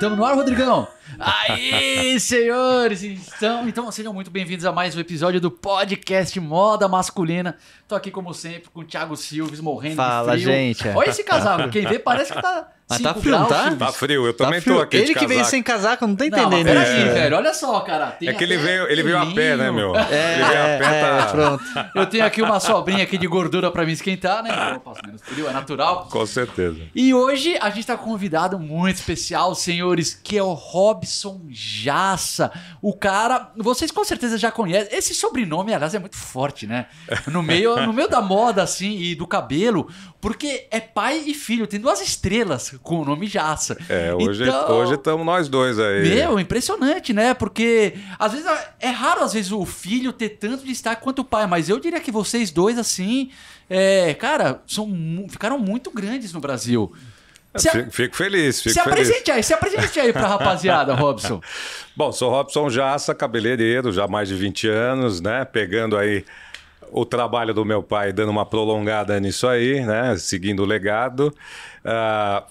Tamo no ar, Rodrigão? Aí, senhores! Então, então sejam muito bem-vindos a mais um episódio do podcast Moda Masculina. Tô aqui, como sempre, com o Thiago Silves morrendo Fala, de frio. gente. Olha esse casaco, quem vê parece que tá Mas 5 tá frio, graus. tá? Tá frio, eu Tá também frio. tô aqui Ele de que veio casaco. sem casaco, não tá Não, mas entendendo peraí, isso. velho, olha só, cara. tem É que ele veio, ele veio a pé, né, meu? É, ele veio a pé, é, tá... pronto. Eu tenho aqui uma sobrinha aqui de gordura pra me esquentar, né? Eu passo menos frio, é natural. Com certeza. E hoje a gente tá com um convidado muito especial, senhores, que é o Robson Jassa. O cara, vocês com certeza já conhecem. Esse sobrenome, aliás, é muito forte, né? No meio, no meio da moda, assim, e do cabelo, porque é pai e filho, tem duas estrelas com o nome Jassa. É, hoje Então- hoje estamos nós dois aí. Meu, impressionante, né? Porque às vezes é raro, às vezes, o filho ter tanto destaque quanto o pai, mas eu diria que vocês dois, assim, é, cara, são, ficaram muito grandes no Brasil. Se, Fico, fico feliz, fico se feliz. apresente aí, se apresente aí pra rapaziada, Robson. Bom, sou Robson Jassa, cabeleireiro, já há mais de 20 anos, né? Pegando aí o trabalho do meu pai, dando uma prolongada nisso aí, né? Seguindo o legado. Ah,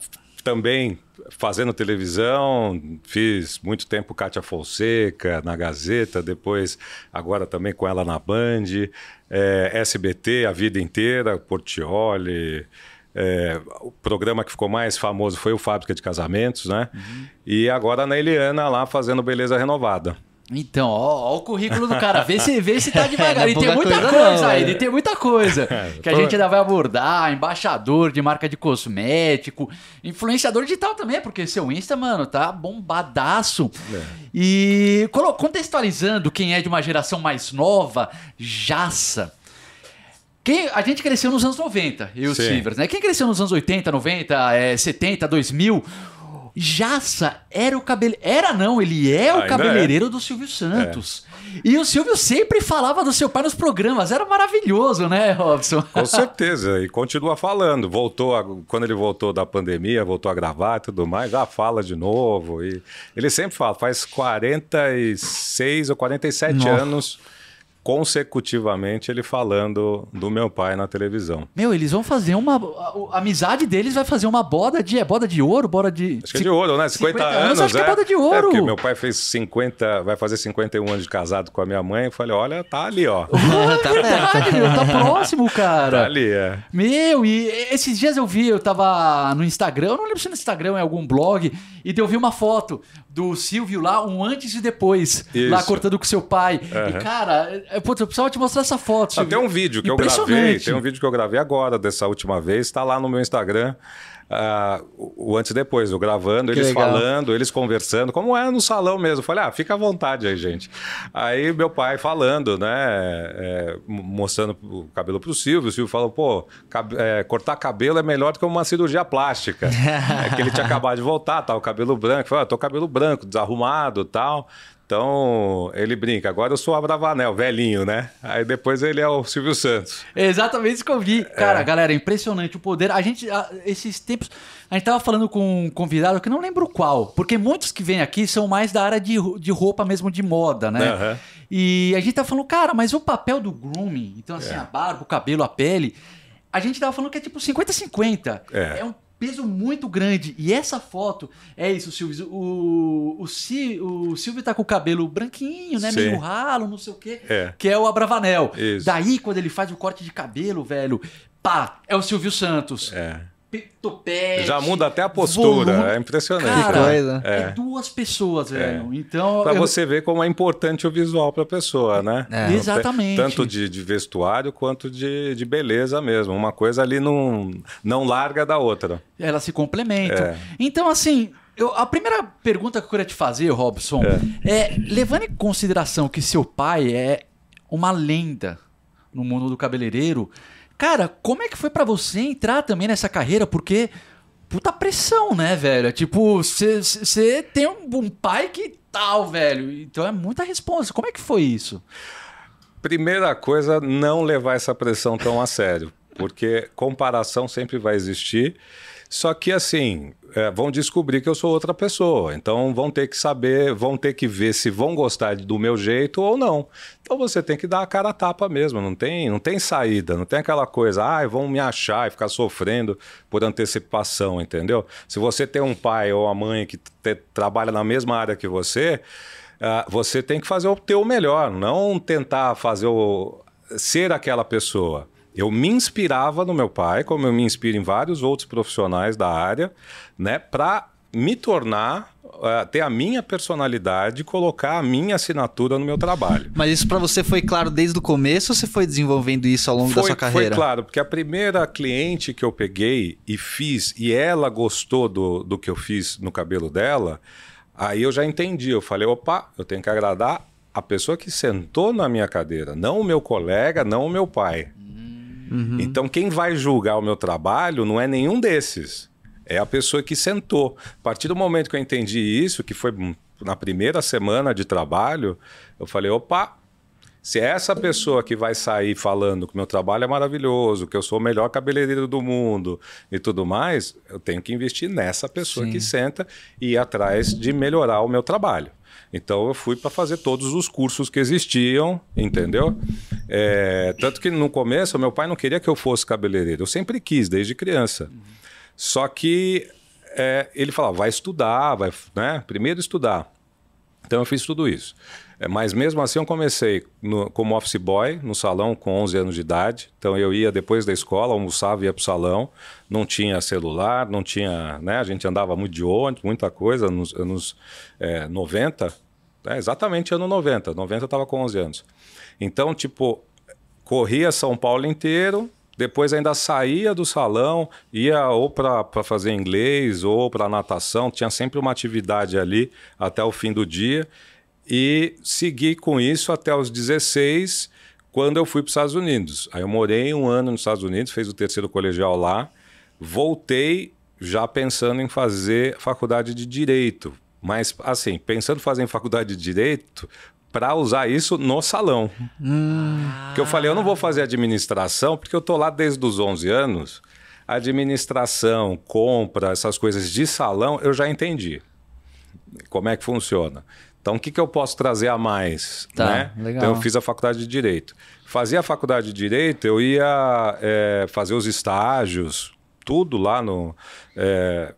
também fazendo televisão, fiz muito tempo Cátia Fonseca na Gazeta, depois agora também com ela na Band, eh, SBT a vida inteira, Portioli. eh, o programa que ficou mais famoso foi o Fábrica de Casamentos, né? E agora na Eliana lá fazendo Beleza Renovada. Então, ó, ó o currículo do cara, vê se, vê se tá devagar. É Ele tem muita coisa coisa, não, aí, velho. ele tem muita coisa. Que a gente ainda vai abordar, embaixador de marca de cosmético, influenciador digital também, porque seu Insta, mano, tá bombadaço. E colo- contextualizando quem é de uma geração mais nova, Jassa. Quem, a gente cresceu nos anos 90, eu e o. Silvers, né? Quem cresceu nos anos 80, 90, é, 70, 2000, Jassa era o cabelo. Era não, ele é o Ainda cabeleireiro do Silvio Santos. E o Silvio sempre falava do seu pai nos programas. Era maravilhoso, né, Robson? Com certeza, e continua falando. Voltou, a- quando ele voltou da pandemia, voltou a gravar e tudo mais, já fala de novo. E ele sempre fala, faz 46 ou 47 Nossa. anos consecutivamente ele falando do meu pai na televisão. Meu, eles vão fazer uma. A, a amizade deles vai fazer uma boda de. É boda de ouro? Boda de. Acho que é de ouro, né? 50, 50 anos, anos, acho que é boda de ouro. É, porque meu pai fez 50, vai fazer 51 anos de casado com a minha mãe. Eu falei, olha, tá ali, ó. Ah, Tá é verdade, meu, tá próximo, cara. Tá ali, é. Meu, e esses dias eu vi, eu tava no Instagram, eu não lembro se no Instagram em algum blog, e eu vi uma foto do Silvio lá, um antes e depois, lá Isso. cortando com seu pai. E, Aham. cara, é, putz, eu precisava te mostrar essa foto. Ah, tem um vídeo que eu gravei, tem um vídeo que eu gravei agora dessa última vez, está lá no meu Instagram. Ah, o o antes e depois, eu gravando, Que eles legal. falando, eles conversando, como é no salão mesmo. Eu Falei, ah, fica à vontade aí, gente. Aí meu pai falando, né, é, mostrando o cabelo pro Silvio. O Silvio falou, pô, cab- é, cortar cabelo é melhor do que uma cirurgia plástica. é que ele tinha acabado de voltar, tá, o cabelo branco. Falei, ah, tô cabelo branco, desarrumado e tal. Então, ele brinca, agora eu sou o Abravanel, velhinho, né? Aí depois ele é o Silvio Santos. É exatamente isso que eu vi. Cara, galera, é impressionante o poder. A gente, a- esses tempos, a gente tava falando com um convidado que eu não lembro qual, porque muitos que vêm aqui são mais da área de, de roupa mesmo, de moda, né? Aham. E a gente tá falando, cara, mas o papel do grooming, então assim, a barba, o cabelo, a pele, a gente tava falando que é tipo 50-50. É. um peso muito grande. E essa foto, é isso, Silvio. O, o, o Silvio tá com o cabelo branquinho, né? Sim. Meio ralo, não sei o quê. É. Que é o Abravanel. Isso. Daí, quando ele faz o corte de cabelo, velho, pá, é o Silvio Santos. É. Pe- Topete. Já muda até a postura, volume. é impressionante. Cara, coisa. é. É. duas pessoas, velho. Então. Pra eu- você ver como é importante o visual pra pessoa, né? É. Exatamente. Tanto de, de vestuário quanto de, de beleza mesmo. Uma coisa ali não, não larga da outra. Elas se complementam. É. Então, assim, eu- a primeira pergunta que eu queria te fazer, Robson, é. levando em consideração que seu pai é uma lenda no mundo do cabeleireiro, cara, como é que foi pra você entrar também nessa carreira? Porque puta pressão, né, velho? É Tipo, você tem um, um pai que tal, velho. Então é muita resposta. Como é que foi isso? Primeira coisa, não levar essa pressão tão a sério. porque comparação sempre vai existir. Só que assim, é, vão descobrir que eu sou outra pessoa. Então vão ter que saber, vão ter que ver se vão gostar do meu jeito ou não. Então você tem que dar a cara a tapa mesmo, não tem, não tem saída, não tem aquela coisa, ah, vão me achar e ficar sofrendo por antecipação, entendeu? Se você tem um pai ou uma mãe que te, trabalha na mesma área que você, uh, você tem que fazer o teu melhor, não tentar fazer o ser aquela pessoa. Eu me inspirava no meu pai, como eu me inspiro em vários outros profissionais da área, né, para me tornar uh, ter a minha personalidade, colocar a minha assinatura no meu trabalho. Mas isso para você foi claro desde o começo ou você foi desenvolvendo isso ao longo foi, da sua carreira? Foi claro, porque a primeira cliente que eu peguei e fiz, e ela gostou do, do que eu fiz no cabelo dela, aí eu já entendi. Eu falei, opa, eu tenho que agradar a pessoa que sentou na minha cadeira, não o meu colega, não o meu pai. Uhum. Então, quem vai julgar o meu trabalho não é nenhum desses. É a pessoa que sentou. A partir do momento que eu entendi isso, que foi na primeira semana de trabalho, eu falei: opa, se é essa pessoa que vai sair falando que meu trabalho é maravilhoso, que eu sou o melhor cabeleireiro do mundo e tudo mais, eu tenho que investir nessa pessoa Sim. que senta e ir atrás de melhorar o meu trabalho. Então eu fui para fazer todos os cursos que existiam, entendeu? É, tanto que no começo meu pai não queria que eu fosse cabeleireiro. Eu sempre quis, desde criança. Só que é, ele falava, vai estudar, vai, né? Primeiro estudar. Então eu fiz tudo isso. É, mas mesmo assim eu comecei no, como office boy no salão com 11 anos de idade. Então eu ia depois da escola, almoçava ia para o salão. Não tinha celular, não tinha. Né, a gente andava muito de ônibus, muita coisa, nos anos é, 90. É, exatamente ano 90. 90 eu estava com 11 anos. Então, tipo, corria São Paulo inteiro, depois ainda saía do salão, ia ou para fazer inglês ou para natação, tinha sempre uma atividade ali até o fim do dia. E segui com isso até os 16, quando eu fui para os Estados Unidos. Aí eu morei um ano nos Estados Unidos, fez o terceiro colegial lá, voltei já pensando em fazer faculdade de direito. Mas, assim, pensando em fazer faculdade de direito, para usar isso no salão. Hum. Porque eu falei, eu não vou fazer administração, porque eu tô lá desde os 11 anos. Administração, compra, essas coisas de salão, eu já entendi. Como é que funciona. Então, o que, que eu posso trazer a mais? Tá, né? Então, eu fiz a faculdade de Direito. Fazia a faculdade de Direito, eu ia é, fazer os estágios, tudo lá no... É,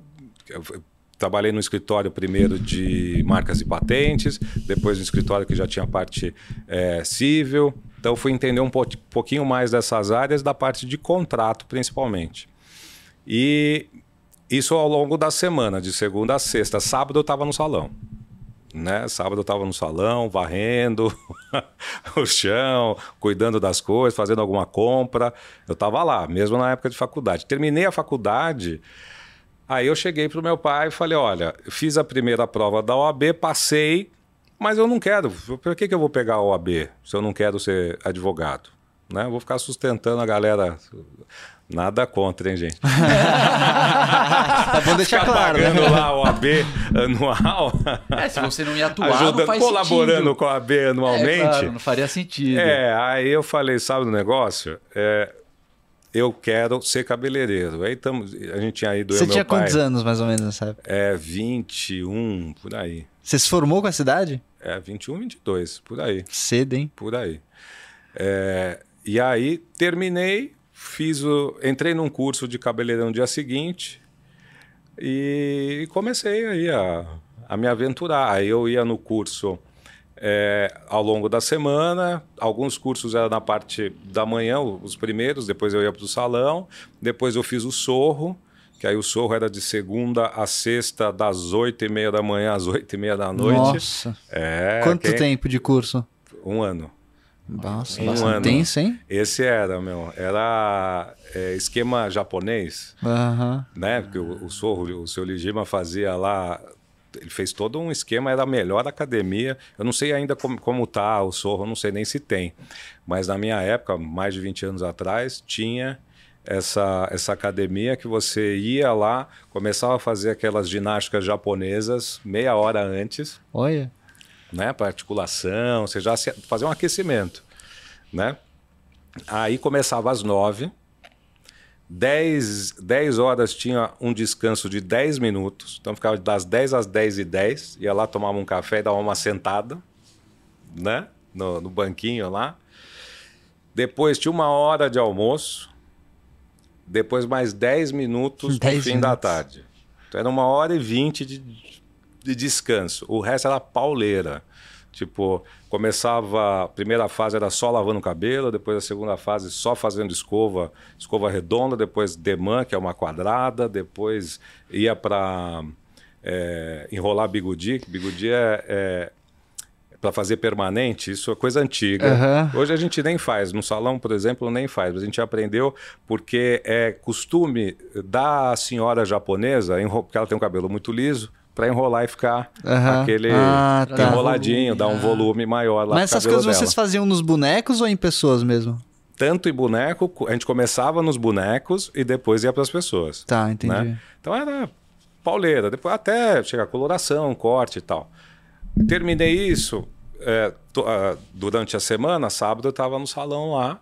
trabalhei no escritório primeiro de marcas e patentes, depois no escritório que já tinha parte é, civil. Então fui entender um pouquinho mais dessas áreas, da parte de contrato principalmente. E isso ao longo da semana, de segunda a sexta. Sábado eu estava no salão. Né? Sábado eu estava no salão, varrendo o chão, cuidando das coisas, fazendo alguma compra. Eu estava lá, mesmo na época de faculdade. Terminei a faculdade, Aí eu cheguei para o meu pai e falei: olha, fiz a primeira prova da OAB, passei, mas eu não quero. Por que, que eu vou pegar a OAB se eu não quero ser advogado? Né? Eu vou ficar sustentando a galera. Nada contra, hein, gente? tá bom deixar Ficar claro, né? pagando né? lá a OAB anual. É, se você não ia atuar, ajudando, não faz colaborando sentido. com a OAB anualmente. É, claro, não faria sentido. É, aí eu falei, sabe o negócio? É, eu quero ser cabeleireiro. Aí tamo, a gente tinha ido. Você tinha quantos anos, mais ou menos, nessa época? É, 21, por aí. Você se formou com a cidade? É, 21, 22, por aí. Cedo, hein? Por aí. É, e aí terminei, fiz o, entrei num curso de cabeleireiro no dia seguinte e comecei aí a, a me aventurar. Aí eu ia no curso é, ao longo da semana. Alguns cursos eram na parte da manhã, os primeiros, depois eu ia para o salão, depois eu fiz o sorro, que aí o sorro era de segunda a sexta, das oito e meia da manhã às oito e meia da noite. Nossa! É, Quanto quem... tempo de curso? Um ano. Nossa, um bastante ano. tenso, hein? Esse era, meu. Era é, esquema japonês, uhum. né? Porque o, o Sorro, o seu Lijima fazia lá ele fez todo um esquema, era a melhor academia. Eu não sei ainda como, como tá o Sorro, não sei nem se tem. Mas na minha época, mais de 20 anos atrás, tinha essa, essa academia que você ia lá, começava a fazer aquelas ginásticas japonesas meia hora antes. Olha. Né, para articulação, você já fazia um aquecimento, né? Aí começava às nove, 10, 10 horas tinha um descanso de 10 minutos. Então ficava das 10 às 10 e 10. Ia lá, tomava um café e dava uma sentada, né? No, no banquinho lá. Depois tinha uma hora de almoço. Depois mais 10 minutos 10 no fim da tarde. Então era uma hora e 20 de, de descanso. O resto era pauleira. Tipo, começava, a primeira fase era só lavando o cabelo, depois a segunda fase só fazendo escova, escova redonda, depois demã, que é uma quadrada, depois ia para é, enrolar bigudi, bigudi é, é para fazer permanente, isso é coisa antiga. Uhum. Hoje a gente nem faz, no salão, por exemplo, nem faz, mas a gente aprendeu porque é costume da senhora japonesa, porque ela tem um cabelo muito liso, para enrolar e ficar uhum. aquele ah, tá. enroladinho, dar um volume maior lá Mas essas coisas dela. vocês faziam nos bonecos ou em pessoas mesmo? Tanto em boneco, a gente começava nos bonecos e depois ia para as pessoas. Tá, entendi. Né? Então era pauleira, depois até chegar coloração, corte e tal. Terminei isso é, uh, durante a semana, sábado eu estava no salão lá,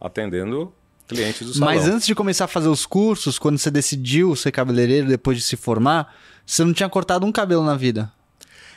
atendendo clientes do salão. Mas antes de começar a fazer os cursos, quando você decidiu ser cabeleireiro depois de se formar, você não tinha cortado um cabelo na vida?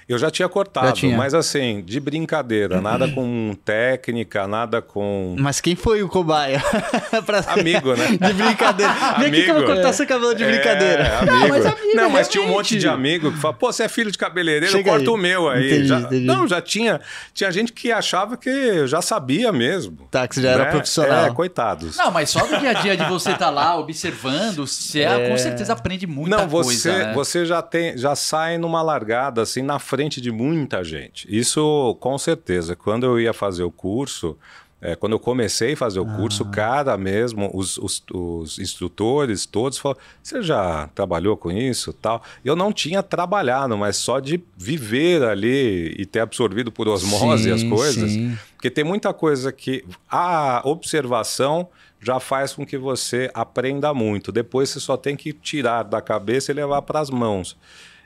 Eu já tinha cortado, já tinha. mas assim, de brincadeira, nada com técnica, nada com. Mas quem foi o cobaia? pra... Amigo, né? De brincadeira. Vem aqui que eu vou cortar é. seu cabelo de brincadeira. É, amigo. Não, mas, amigo, não, mas tinha um monte de amigo que fala, pô, você é filho de cabeleireiro, Chega corta aí. o meu aí. Entendi, já... entendi. Não, já tinha. Tinha gente que achava que eu já sabia mesmo. Tá, que você já né? era profissional. É, coitados. Não, mas só no dia a dia de você estar tá lá observando, você é. com certeza aprende muita não, você, coisa. Não, né? você já, tem, já sai numa largada, assim, na frente de muita gente. Isso com certeza. Quando eu ia fazer o curso, é, quando eu comecei a fazer o ah. curso, cada mesmo, os, os, os, instrutores todos falaram: você já trabalhou com isso tal? Eu não tinha trabalhado, mas só de viver ali e ter absorvido por osmose sim, as coisas. Sim. Porque tem muita coisa que a observação já faz com que você aprenda muito. Depois você só tem que tirar da cabeça e levar para as mãos.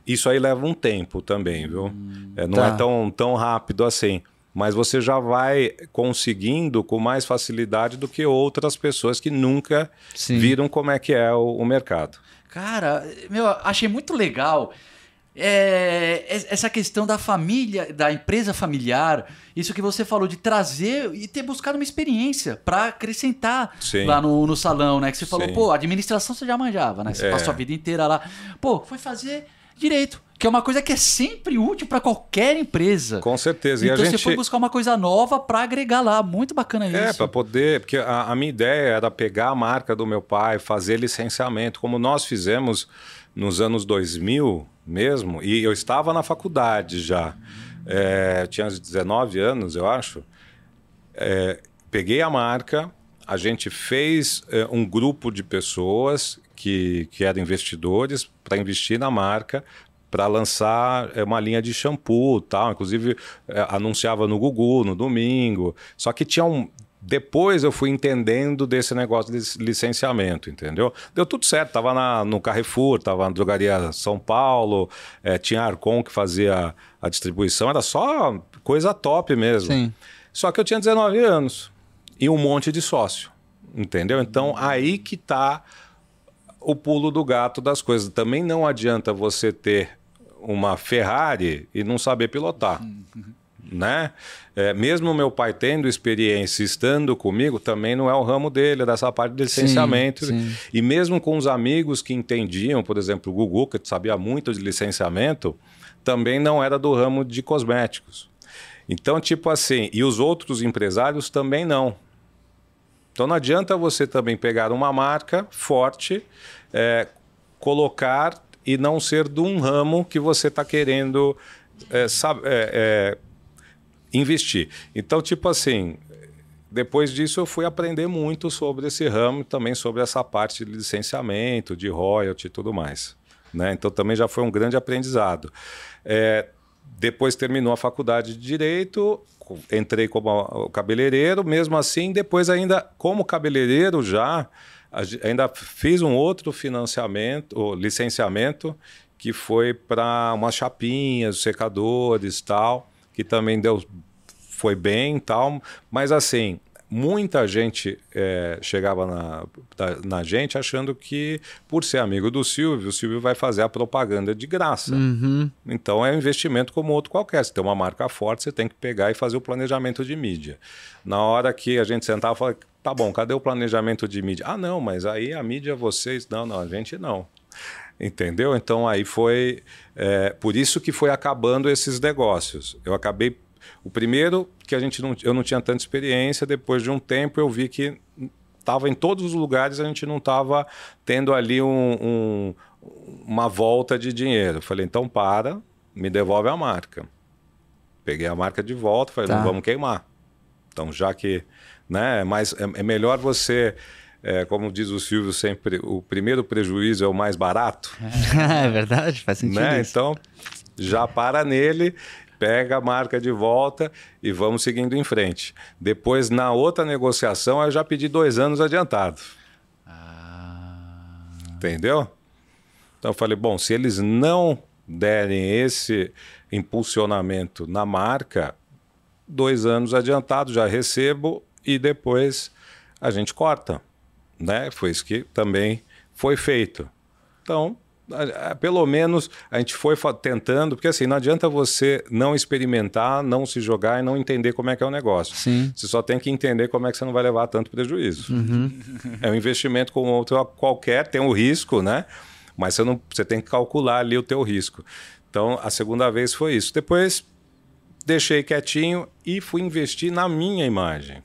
Isso aí leva um tempo também, viu? Hum, é, não tá. é tão, tão rápido assim. Mas você já vai conseguindo com mais facilidade do que outras pessoas que nunca Sim. viram como é que é o, o mercado. Cara, meu, achei muito legal é, essa questão da família, da empresa familiar, isso que você falou de trazer e ter buscado uma experiência para acrescentar Sim. lá no, no salão, né? Que você falou, Sim. pô, administração você já manjava, né? Você é. passou a vida inteira lá. Pô, foi fazer direito. Que é uma coisa que é sempre útil para qualquer empresa. Com certeza. Então e a você gente... foi buscar uma coisa nova para agregar lá. Muito bacana é, isso. É, para poder. Porque a, a minha ideia era pegar a marca do meu pai, fazer licenciamento, como nós fizemos nos anos 2000 mesmo. E eu estava na faculdade já. É, tinha 19 anos, eu acho. É, peguei a marca, a gente fez é, um grupo de pessoas que, que eram investidores para investir na marca, para lançar é, uma linha de shampoo tal. Inclusive, é, anunciava no Google no domingo. Só que tinha um. Depois eu fui entendendo desse negócio de licenciamento, entendeu? Deu tudo certo, tava na, no Carrefour, tava na Drogaria São Paulo, é, tinha Arcon que fazia a distribuição, era só coisa top mesmo. Sim. Só que eu tinha 19 anos e um monte de sócio, entendeu? Então aí que tá o pulo do gato das coisas. Também não adianta você ter uma Ferrari e não saber pilotar. Uhum. Né? É, mesmo meu pai tendo experiência estando comigo, também não é o ramo dele, dessa parte de licenciamento. Sim, sim. E mesmo com os amigos que entendiam, por exemplo, o Gugu, que sabia muito de licenciamento, também não era do ramo de cosméticos. Então, tipo assim, e os outros empresários também não. Então não adianta você também pegar uma marca forte, é, colocar e não ser de um ramo que você está querendo é, sabe, é, é, investir. Então, tipo assim, depois disso eu fui aprender muito sobre esse ramo, também sobre essa parte de licenciamento, de royalty e tudo mais. Né? Então também já foi um grande aprendizado. É, depois terminou a faculdade de Direito, entrei como cabeleireiro, mesmo assim, depois ainda como cabeleireiro já, ainda fiz um outro financiamento, ou licenciamento, que foi para umas chapinhas, secadores tal, que também deu foi bem tal, mas assim, muita gente é, chegava na, na gente achando que, por ser amigo do Silvio, o Silvio vai fazer a propaganda de graça. Uhum. Então é um investimento como outro qualquer. Se tem uma marca forte, você tem que pegar e fazer o planejamento de mídia. Na hora que a gente sentava, falava, tá bom, cadê o planejamento de mídia? Ah, não, mas aí a mídia vocês. Não, não, a gente não. Entendeu? Então aí foi. É, por isso que foi acabando esses negócios. Eu acabei o primeiro, que a gente não, eu não tinha tanta experiência, depois de um tempo eu vi que estava em todos os lugares, a gente não estava tendo ali um, um, uma volta de dinheiro. falei, então para, me devolve a marca. Peguei a marca de volta, falei, tá. não vamos queimar. Então, já que. Né, mas é, é melhor você. É, como diz o Silvio sempre, o primeiro prejuízo é o mais barato. É verdade, faz sentido. Né? Então, já para nele pega a marca de volta e vamos seguindo em frente. Depois, na outra negociação, eu já pedi dois anos adiantado. Ah. Entendeu? Então eu falei, bom, se eles não derem esse impulsionamento na marca, dois anos adiantado, já recebo e depois a gente corta. Né? Foi isso que também foi feito. Então, pelo menos a gente foi tentando, porque assim, não adianta você não experimentar, não se jogar e não entender como é que é o negócio. Sim. Você só tem que entender como é que você não vai levar tanto prejuízo. Uhum. É um investimento como outro qualquer, tem o um risco, né? Mas você, não, você tem que calcular ali o teu risco. Então, a segunda vez foi isso. Depois, deixei quietinho e fui investir na minha imagem.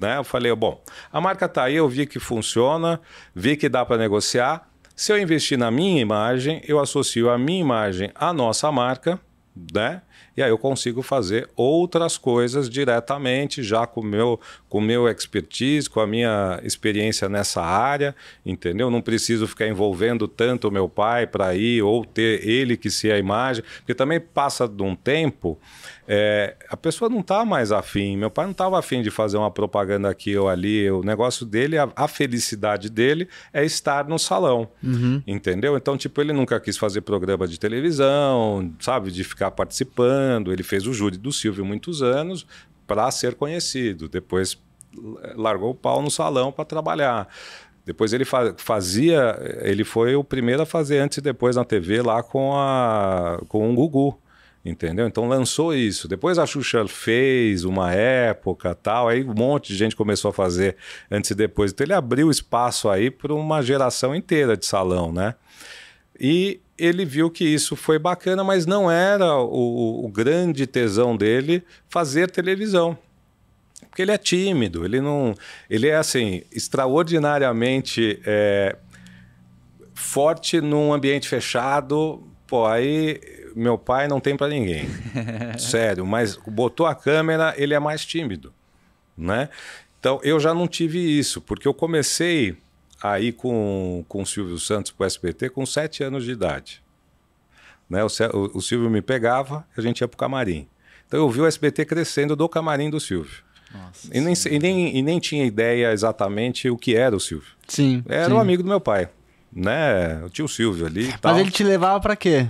Né? Eu falei, bom, a marca está aí, eu vi que funciona, vi que dá para negociar, se eu investir na minha imagem, eu associo a minha imagem à nossa marca, né? E aí eu consigo fazer outras coisas diretamente, já com meu, o meu expertise, com a minha experiência nessa área, entendeu? Não preciso ficar envolvendo tanto o meu pai para ir ou ter ele que ser a imagem, porque também passa de um tempo é, a pessoa não está mais afim. Meu pai não estava afim de fazer uma propaganda aqui ou ali. O negócio dele, a, a felicidade dele é estar no salão. Uhum. Entendeu? Então, tipo, ele nunca quis fazer programa de televisão, sabe? De ficar participando. Ele fez o júri do Silvio muitos anos para ser conhecido. Depois largou o pau no salão para trabalhar. Depois ele fazia, ele foi o primeiro a fazer antes e depois na TV lá com, a, com o Gugu. Entendeu? Então lançou isso. Depois a Xuxa fez uma época tal, aí um monte de gente começou a fazer antes e depois. Então ele abriu espaço aí para uma geração inteira de salão, né? E ele viu que isso foi bacana, mas não era o, o grande tesão dele fazer televisão porque ele é tímido, ele não, ele é assim extraordinariamente é, forte num ambiente fechado. Pô, aí meu pai não tem para ninguém. Sério, mas botou a câmera, ele é mais tímido, né? Então eu já não tive isso, porque eu comecei aí com, com o Silvio Santos para o SBT com sete anos de idade. Né? O, o, o Silvio me pegava, a gente ia para o camarim. Então eu vi o SBT crescendo do camarim do Silvio. Nossa, e, nem, e, nem, e nem tinha ideia exatamente o que era o Silvio. Sim. Era sim. um amigo do meu pai. Né? O tio Silvio ali. Mas tal. ele te levava para quê?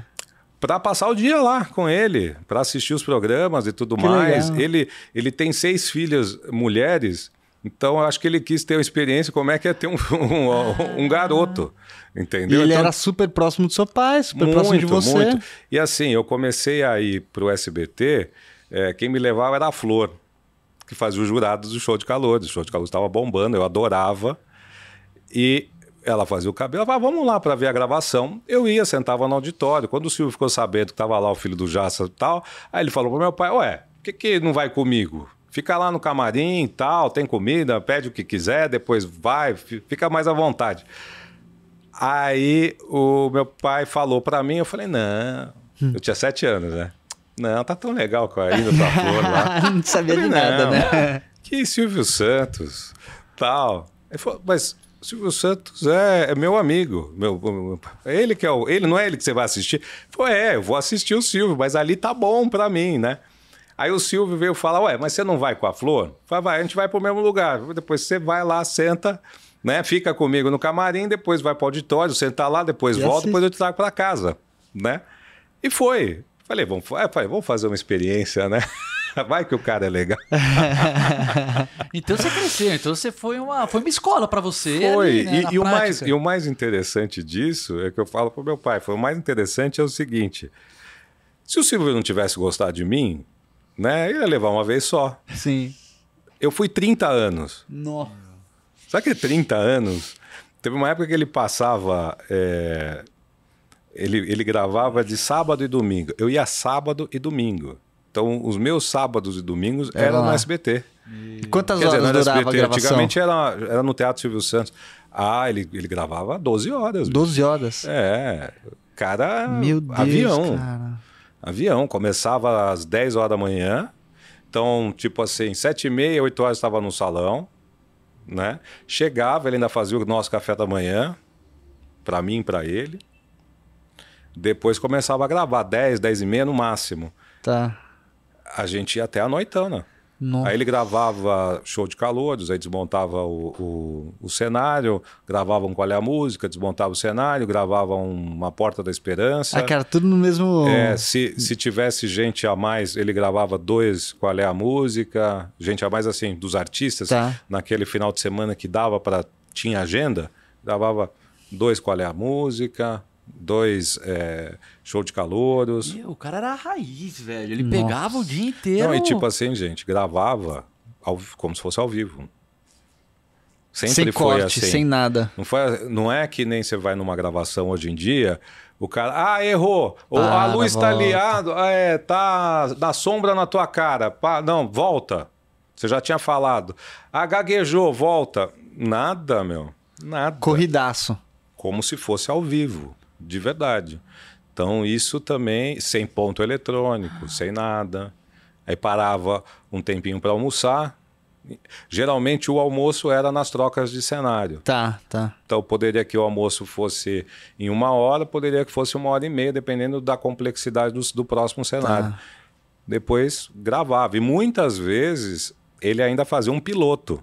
para passar o dia lá com ele, para assistir os programas e tudo que mais. Ele, ele tem seis filhas mulheres, então eu acho que ele quis ter uma experiência como é que é ter um, um, um garoto. Entendeu? E ele então, era super próximo do seu pai, super muito, próximo de você. Muito. E assim, eu comecei a ir pro SBT, é, quem me levava era a Flor, que fazia os jurados do show de calor. O show de calor estava bombando, eu adorava. E ela fazia o cabelo, ela falava, vamos lá para ver a gravação. Eu ia, sentava no auditório. Quando o Silvio ficou sabendo que estava lá o filho do Jassa e tal, aí ele falou para meu pai: Ué, por que, que não vai comigo? Fica lá no camarim e tal, tem comida, pede o que quiser, depois vai, fica mais à vontade. Aí o meu pai falou para mim, eu falei: Não, eu tinha sete anos, né? Não, tá tão legal com a ida pra flor lá. não sabia falei, de nada, né? Que Silvio Santos, tal. Ele falou, mas Silvio Santos é, é, meu amigo. Meu, ele que é o, ele não é ele que você vai assistir. Pô, é, eu vou assistir o Silvio, mas ali tá bom para mim, né? Aí o Silvio veio falar: "Ué, mas você não vai com a Flor?" Falei: "Vai, a gente vai pro mesmo lugar. Depois você vai lá, senta, né? Fica comigo no camarim, depois vai pro auditório, senta lá, depois e volta, assiste. depois eu te trago para casa, né?" E foi. Falei: "Vamos, falei, vamos fazer uma experiência, né?" Vai que o cara é legal. então você cresceu, então você foi uma, foi uma escola para você. Foi. Ali, né, e, e o mais, e o mais interessante disso é que eu falo pro meu pai: foi o mais interessante é o seguinte. Se o Silvio não tivesse gostado de mim, né, ia levar uma vez só. Sim. Eu fui 30 anos. Nossa. Sabe que 30 anos? Teve uma época que ele passava. É... Ele, ele gravava de sábado e domingo. Eu ia sábado e domingo. Então, os meus sábados e domingos Era eram no. SBT. E quantas Quer dizer, horas era durava a SBT, gravação? antigamente era, era no Teatro Silvio Santos. Ah, ele, ele gravava 12 horas. bicho. 12 horas. É. Cara, Meu Deus, avião. cara. Avião. Começava às 10 horas da manhã. Então, tipo assim, 7 e meia, 8 horas estava no salão. Né? Chegava, ele ainda fazia o nosso café da manhã. Para mim e para ele. Depois começava a gravar, 10, 10 e meia no máximo. Tá. A gente ia até a noitana. Nossa. Aí ele gravava show de calouros, aí desmontava o, o, o cenário, gravava um Qual é a Música, desmontava o cenário, gravava um- uma Porta da Esperança. Ah, cara, tudo no mesmo. É, se, se tivesse gente a mais, ele gravava dois Qual é a Música, gente a mais assim, dos artistas, Tá. naquele final de semana que dava para tinha agenda, gravava dois Qual é a Música, dois é, show de calouros. Meu, o cara era a raiz, velho. Ele Nossa. pegava o dia inteiro. Não, e tipo assim, gente, gravava ao- como se fosse ao vivo. Sempre sem foi corte, assim. sem nada. Não, foi, não é que nem você vai numa gravação hoje em dia, o cara, ah, errou, ou Para, a luz está liada, ah, é, tá na sombra na tua cara, Pá, não, volta. Você já tinha falado. Ah, gaguejou, volta. Nada, meu, nada. Corridaço. Como se fosse ao vivo, de verdade. Então, isso também, sem ponto eletrônico, sem nada. Aí parava um tempinho para almoçar. Geralmente o almoço era nas trocas de cenário. Tá, tá. Então poderia que o almoço fosse em uma hora, poderia que fosse uma hora e meia, dependendo da complexidade do, do próximo cenário. Tá. Depois gravava. E muitas vezes ele ainda fazia um piloto.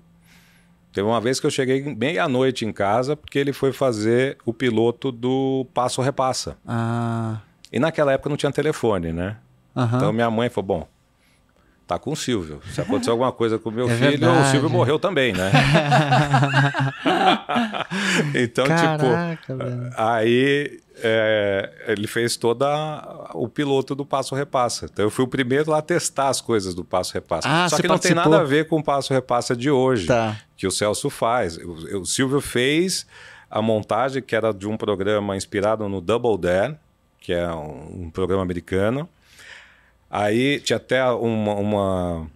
Teve uma vez que eu cheguei meia-noite em casa, porque ele foi fazer o piloto do Passo Repassa. Ah. E naquela época não tinha telefone, né? Aham. Então minha mãe falou: bom, tá com o Silvio. Se acontecer alguma coisa com o meu É filho, verdade. o Silvio morreu também, né? então, Caraca, tipo, velho. aí é, ele fez toda o piloto do Passo Repassa. Então eu fui o primeiro lá a testar as coisas do Passo Repassa. Ah, Só que não tem participou? nada a ver com o Passo Repassa de hoje, Tá. que o Celso faz. O, o Silvio fez a montagem que era de um programa inspirado no Double Dare, que é um, um programa americano. Aí tinha até uma, uma-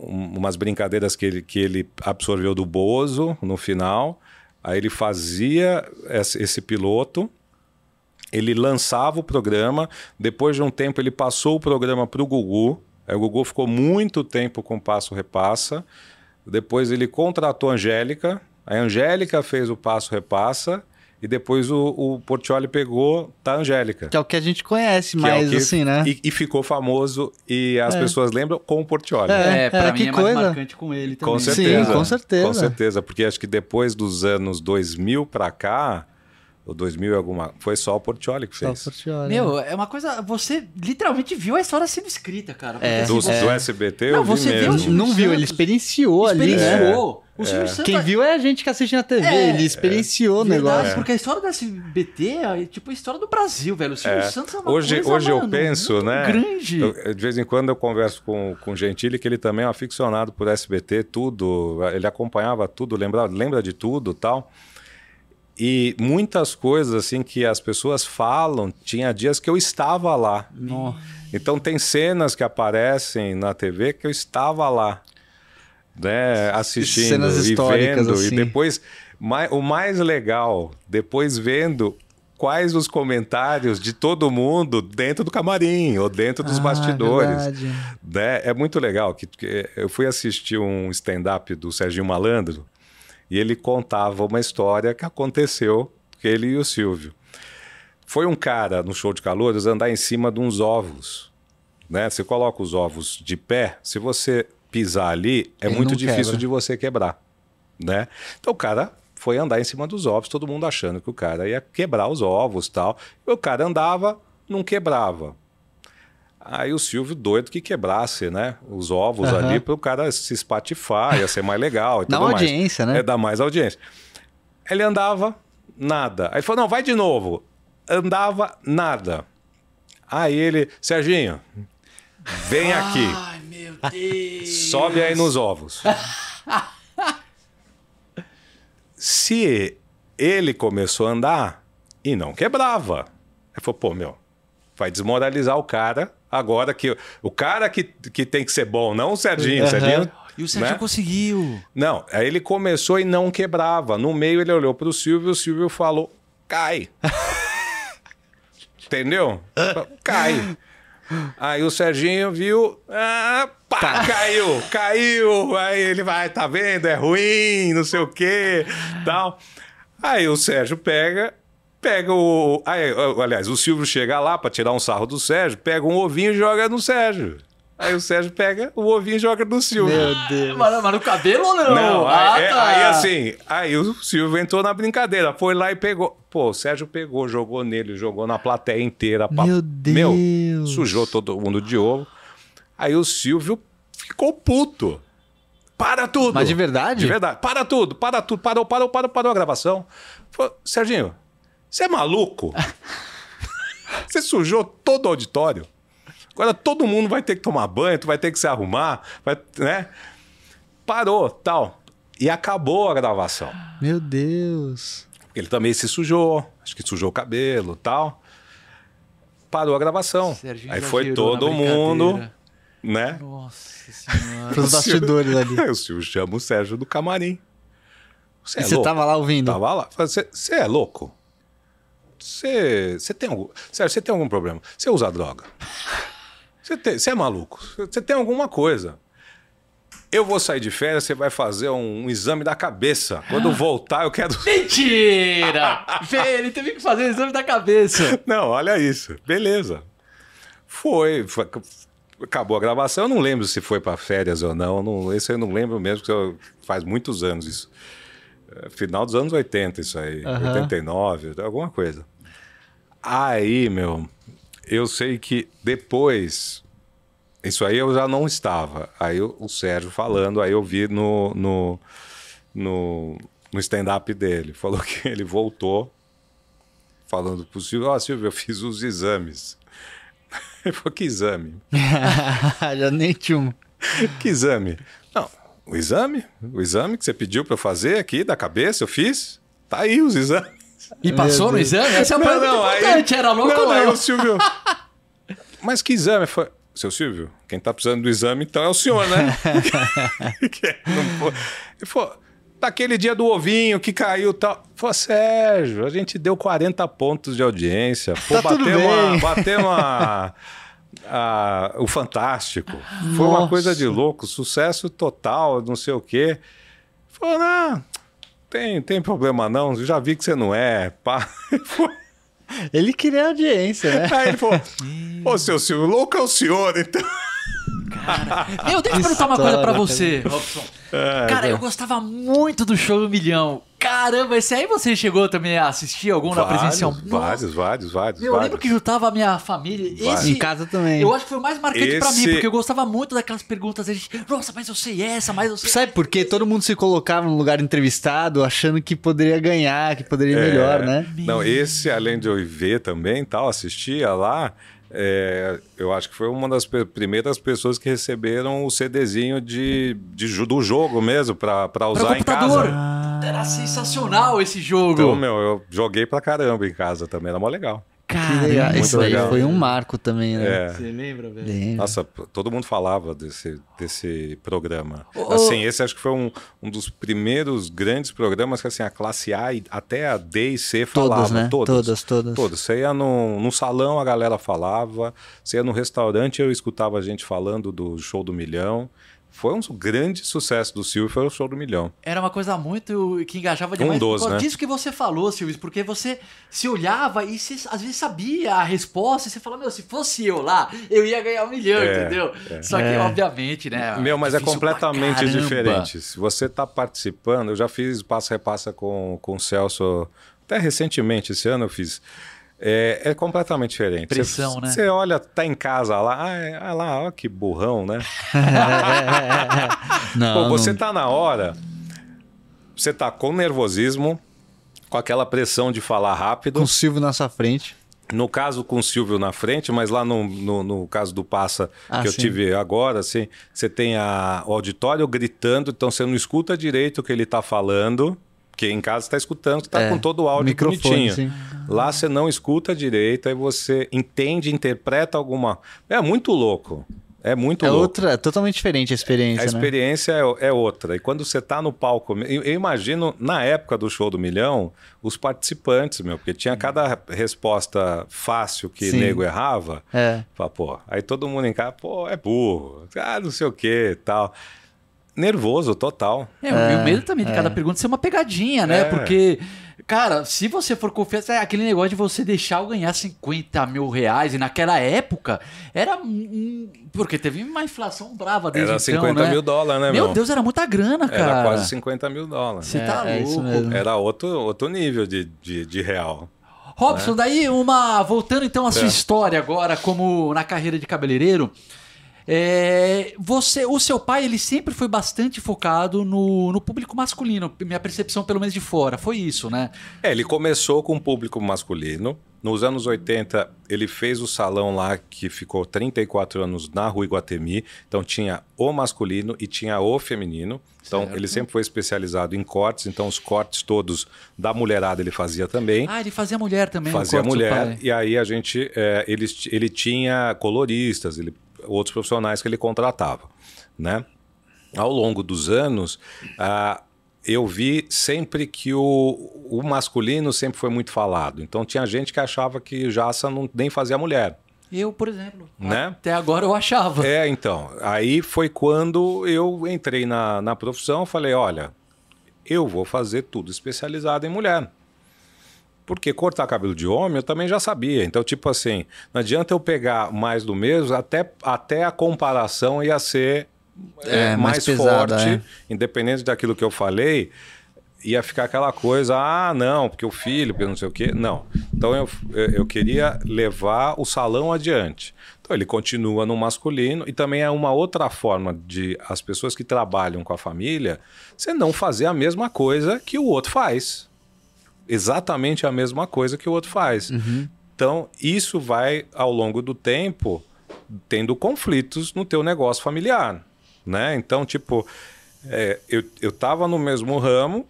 um- umas brincadeiras que ele, que ele absorveu do Bozo no final. Aí ele fazia esse, esse piloto, ele lançava o programa. Depois de um tempo, ele passou o programa para o Gugu. Aí o Gugu ficou muito tempo com o Passo Repassa. Depois ele contratou a Angélica. A Angélica fez o Passo Repassa. E depois o, o Portioli pegou da Angélica. Que é o que a gente conhece Que é mais, que- assim, né? E, e ficou famoso e as É. pessoas lembram com o Portioli. É. É, pra que mim é mais coisa. marcante com ele também. Com Sim, certeza. com certeza. Com certeza, porque acho que depois dos anos 2000 pra cá, ou 2000 e alguma, foi só o Portioli que Só fez. Portiolli. Meu, é uma coisa. Você literalmente viu a história sendo escrita, cara. É. Do, você do SBT Não, eu vi você mesmo. o Silvio Não viu, ele Santos experienciou ali, né? experienciou. O Silvio Santos. Quem viu é a gente que assiste na TV, É, ele experienciou o Verdade, negócio. porque a história do SBT é tipo a história do Brasil, velho. O Silvio É. Santos é uma Hoje, coisa, hoje eu mano, penso, muito né? grande. eu- de vez em quando eu converso com, com o Gentili, que ele também é um aficionado por SBT, tudo. Ele acompanhava tudo, lembra, lembra de tudo tal. E muitas coisas assim que as pessoas falam, tinha dias que eu estava lá. Nossa. Então tem cenas que aparecem na TV que eu estava lá, né, assistindo Cenas e históricas, vendo assim. e depois mai- o mais legal, depois vendo quais os comentários de todo mundo dentro do camarim ou dentro dos Ah, bastidores. verdade. Né? É muito legal que, que eu fui assistir um stand-up do Serginho Malandro e ele contava uma história que aconteceu com ele e o Silvio. Foi um cara no show de calores andar em cima de uns ovos. Né? Você coloca os ovos de pé, se você pisar ali, é Ele muito difícil quebra. de você quebrar. Né? Então o cara foi andar em cima dos ovos, todo mundo achando que o cara ia quebrar os ovos tal. E o cara andava, não quebrava. Aí o Silvio doido que quebrasse, né? Os ovos uhum. ali para o cara se espatifar, ia ser mais legal. E Dá mais. audiência, né? É, dar mais audiência. Ele andava, nada. Aí falou: não, vai de novo. Andava, nada. Aí ele, Serginho, vem aqui. Ai, meu Deus. Sobe aí nos ovos. Se ele começou a andar e não quebrava. Aí falou, pô, meu, vai desmoralizar o cara agora que o cara que, que tem que ser bom, não o Serginho. Uhum. Serginho E o Sérgio né? conseguiu. Não, aí ele começou e não quebrava. No meio ele olhou pro Silvio e o Silvio falou: cai. Entendeu? Cai. Aí o Serginho viu, ah, pá, caiu, caiu. Aí ele vai, tá vendo? É ruim, não sei o quê, tal. Aí o Sérgio pega, pega o. Aí, aliás, o Silvio chega lá pra tirar um sarro do Sérgio, pega um ovinho e joga no Sérgio. Aí o Sérgio pega o ovinho e joga no Silvio. Meu Deus. Mas, mas no cabelo ou não? Não, Ah, aí, é- tá. aí assim, aí o Silvio entrou na brincadeira, foi lá e pegou. Pô, o Sérgio pegou, jogou nele, jogou na plateia inteira. pa- Meu Meu, Deus. sujou todo mundo de ovo. Aí o Silvio ficou puto. Para tudo. Mas de verdade? De verdade. Para tudo, para tudo. Parou, parou, parou, parou a gravação. Falou, Serginho, você é maluco? você sujou todo o auditório. Agora todo mundo vai ter que tomar banho, tu vai ter que se arrumar, vai, né? Parou, tal. E acabou a gravação. Meu Deus. Ele também se sujou, acho que sujou o cabelo, tal. Parou a gravação. Serginho Aí foi todo mundo, né? Nossa senhora. Pros bastidores ali. Aí o Silvio chama o Sérgio do camarim. Você E é você louco? tava lá ouvindo? Tava lá. Você você é louco? Você você tem algum. Sérgio, você tem algum problema? Você usa droga? Você, tem, você é maluco? Você tem alguma coisa? Eu vou sair de férias, você vai fazer um, um exame da cabeça. Quando voltar, eu quero. Mentira! Ele teve que fazer o exame da cabeça. Não, olha isso. Beleza. Foi, foi- Acabou a gravação. Eu não lembro se foi para férias ou não. não. Esse eu não lembro mesmo, porque faz muitos anos isso. É, Final dos anos 80, isso aí. Aham. 89, alguma coisa. Aí, meu, eu sei que depois. Isso aí eu já não estava. Aí o, o Sérgio falando, aí eu vi no, no, no, no stand-up dele. Falou que ele voltou falando pro Silvio, ó, Silvio, eu fiz os exames. Ele falou, que exame? Já nem tinha um. Que exame? Não, o exame? O exame que você pediu para eu fazer aqui da cabeça, eu fiz? Tá aí os exames. E passou no exame? Essa é uma pergunta aí- importante. Era louco não, ou aí não? o Silvio... Mas que exame? Foi... Seu Silvio, quem tá precisando do exame então é o senhor, né? Não Ele falou, daquele dia do ovinho que caiu e tal. Falou, Sérgio, a gente deu 40 pontos de audiência. Pô, Tá tudo bateu uma, bateu uma, a- o Fantástico. Foi uma Nossa. coisa de louco, sucesso total, não sei o quê. Falou, não, tem, tem problema não, eu já vi que você não é. Pá. Ele queria audiência, né? Aí ele falou, ô seu Silvio, louco é o senhor, então. Meu, deixa eu perguntar uma coisa pra história, você, Robson. É, Cara, eu gostava muito do show do Milhão. Caramba, esse aí você chegou também a assistir algum na presencial? vários, Nossa. vários, vários, vários. Eu lembro vários. que juntava a minha família. Vários. Esse, Em casa também. Eu acho que foi o mais marcante pra mim, Esse- porque eu gostava muito daquelas perguntas. A gente, Nossa, mas eu sei essa, mas eu sei. Sabe por quê? Todo mundo se colocava no lugar entrevistado achando que poderia ganhar, que poderia ir É, melhor, né? Não, esse, além de eu ver também, tal, assistia lá, é, eu acho que foi uma das pe- primeiras pessoas que receberam o CDzinho de, de do jogo mesmo, pra, pra Pra usar em casa. Era sensacional esse jogo. Então, meu, eu joguei pra caramba em casa também, era mó legal. Cara, Isso aí foi um marco também, né? É. Você lembra, velho? Lembro. Nossa, todo mundo falava desse, desse programa. Ô, Assim, esse acho que foi um, um dos primeiros grandes programas que assim, a classe A e até a D e C falavam. Todos, né? Todos, Todas, todas. Todos. Você ia no, no salão, a galera falava. Você ia no restaurante, eu escutava a gente falando do show do milhão. Foi um grande sucesso do Silvio, foi o show do milhão. Era uma coisa muito que engajava demais. por causa né? disso que você falou, Silvio, porque você se olhava e você, às vezes sabia a resposta e você falava, meu, se fosse eu lá, eu ia ganhar um milhão, É, entendeu? é. Só que, É. obviamente, né? Meu, mas é completamente diferente. Se você está participando, eu já fiz passo a repassa com, com o Celso, até recentemente, esse ano eu fiz. É, é completamente diferente. Pressão, você, né? Você olha, tá em casa lá, ah, ah lá, ó que burrão, né? Não, Pô, você não- tá na hora, você tá com nervosismo, com aquela pressão de falar rápido. com o Silvio na sua frente. No caso com o Silvio na frente, mas lá no, no, no caso do Passa, Ah, que eu sim. tive agora, assim, você tem a, o auditório gritando, então você não escuta direito o que ele tá falando, porque em casa você tá escutando, tá É, com todo o áudio microfone, bonitinho. sim. Lá você não escuta direito, aí você entende, interpreta alguma... É muito louco. É muito É louco. outra, é totalmente diferente a experiência, A né? experiência é, é outra. E quando você tá no palco, eu, eu imagino na época do show do milhão, os participantes, meu, porque tinha cada resposta fácil que Sim. nego errava. É. Fala, pô, aí todo mundo em casa, pô, é burro, ah, não sei o que tal. Nervoso total. É, e o medo também de cada pergunta ser uma pegadinha, né? É. Porque, cara, se você for confiar, é aquele negócio de você deixar eu ganhar 50 mil reais, e naquela época era Porque teve uma inflação brava desde Era então, 50 né? mil dólares, né, Meu meu? Deus, era muita grana, cara. Era quase 50 mil dólares. Você tá É, é isso louco. mesmo. Era outro, outro nível de, de, de real. Robson, daí uma. Voltando então à sua É. história agora, como na carreira de cabeleireiro. É, você, o seu pai, ele sempre foi bastante focado no, no público masculino, minha percepção pelo menos de fora, foi isso, né? É, ele começou com o público masculino. Nos anos 80, ele fez o salão lá que ficou 34 anos na Rua Iguatemi. Então tinha o masculino e tinha o feminino. Então Certo. ele sempre foi especializado em cortes. Então os cortes todos da mulherada ele fazia também. Ah, ele fazia mulher também. fazia mulher. E aí a gente, é, ele, ele tinha coloristas, ele, outros profissionais que ele contratava, né? Ao longo dos anos, ah, eu vi sempre que o, o masculino sempre foi muito falado. Então tinha gente que achava que Jaça não, nem fazia mulher. Eu, por exemplo. Né? Até agora eu achava. É, então. Aí foi quando eu entrei na, na profissão, falei, olha, eu vou fazer tudo especializado em mulher. Porque cortar cabelo de homem eu também já sabia. Então, tipo assim, não adianta eu pegar mais do mesmo, até, até a comparação ia ser É, é, mais mais, pesada, forte, é. independente daquilo que eu falei, ia ficar aquela coisa, ah, não, porque o filho, porque não sei o quê. Não. Então eu, eu eu queria levar o salão adiante. Então ele continua no masculino e também é uma outra forma de as pessoas que trabalham com a família, você não fazer a mesma coisa que o outro faz. Exatamente a mesma coisa que o outro faz. Então, isso vai, ao longo do tempo, tendo conflitos no teu negócio familiar, né? Então, tipo, é, eu, eu tava no mesmo ramo,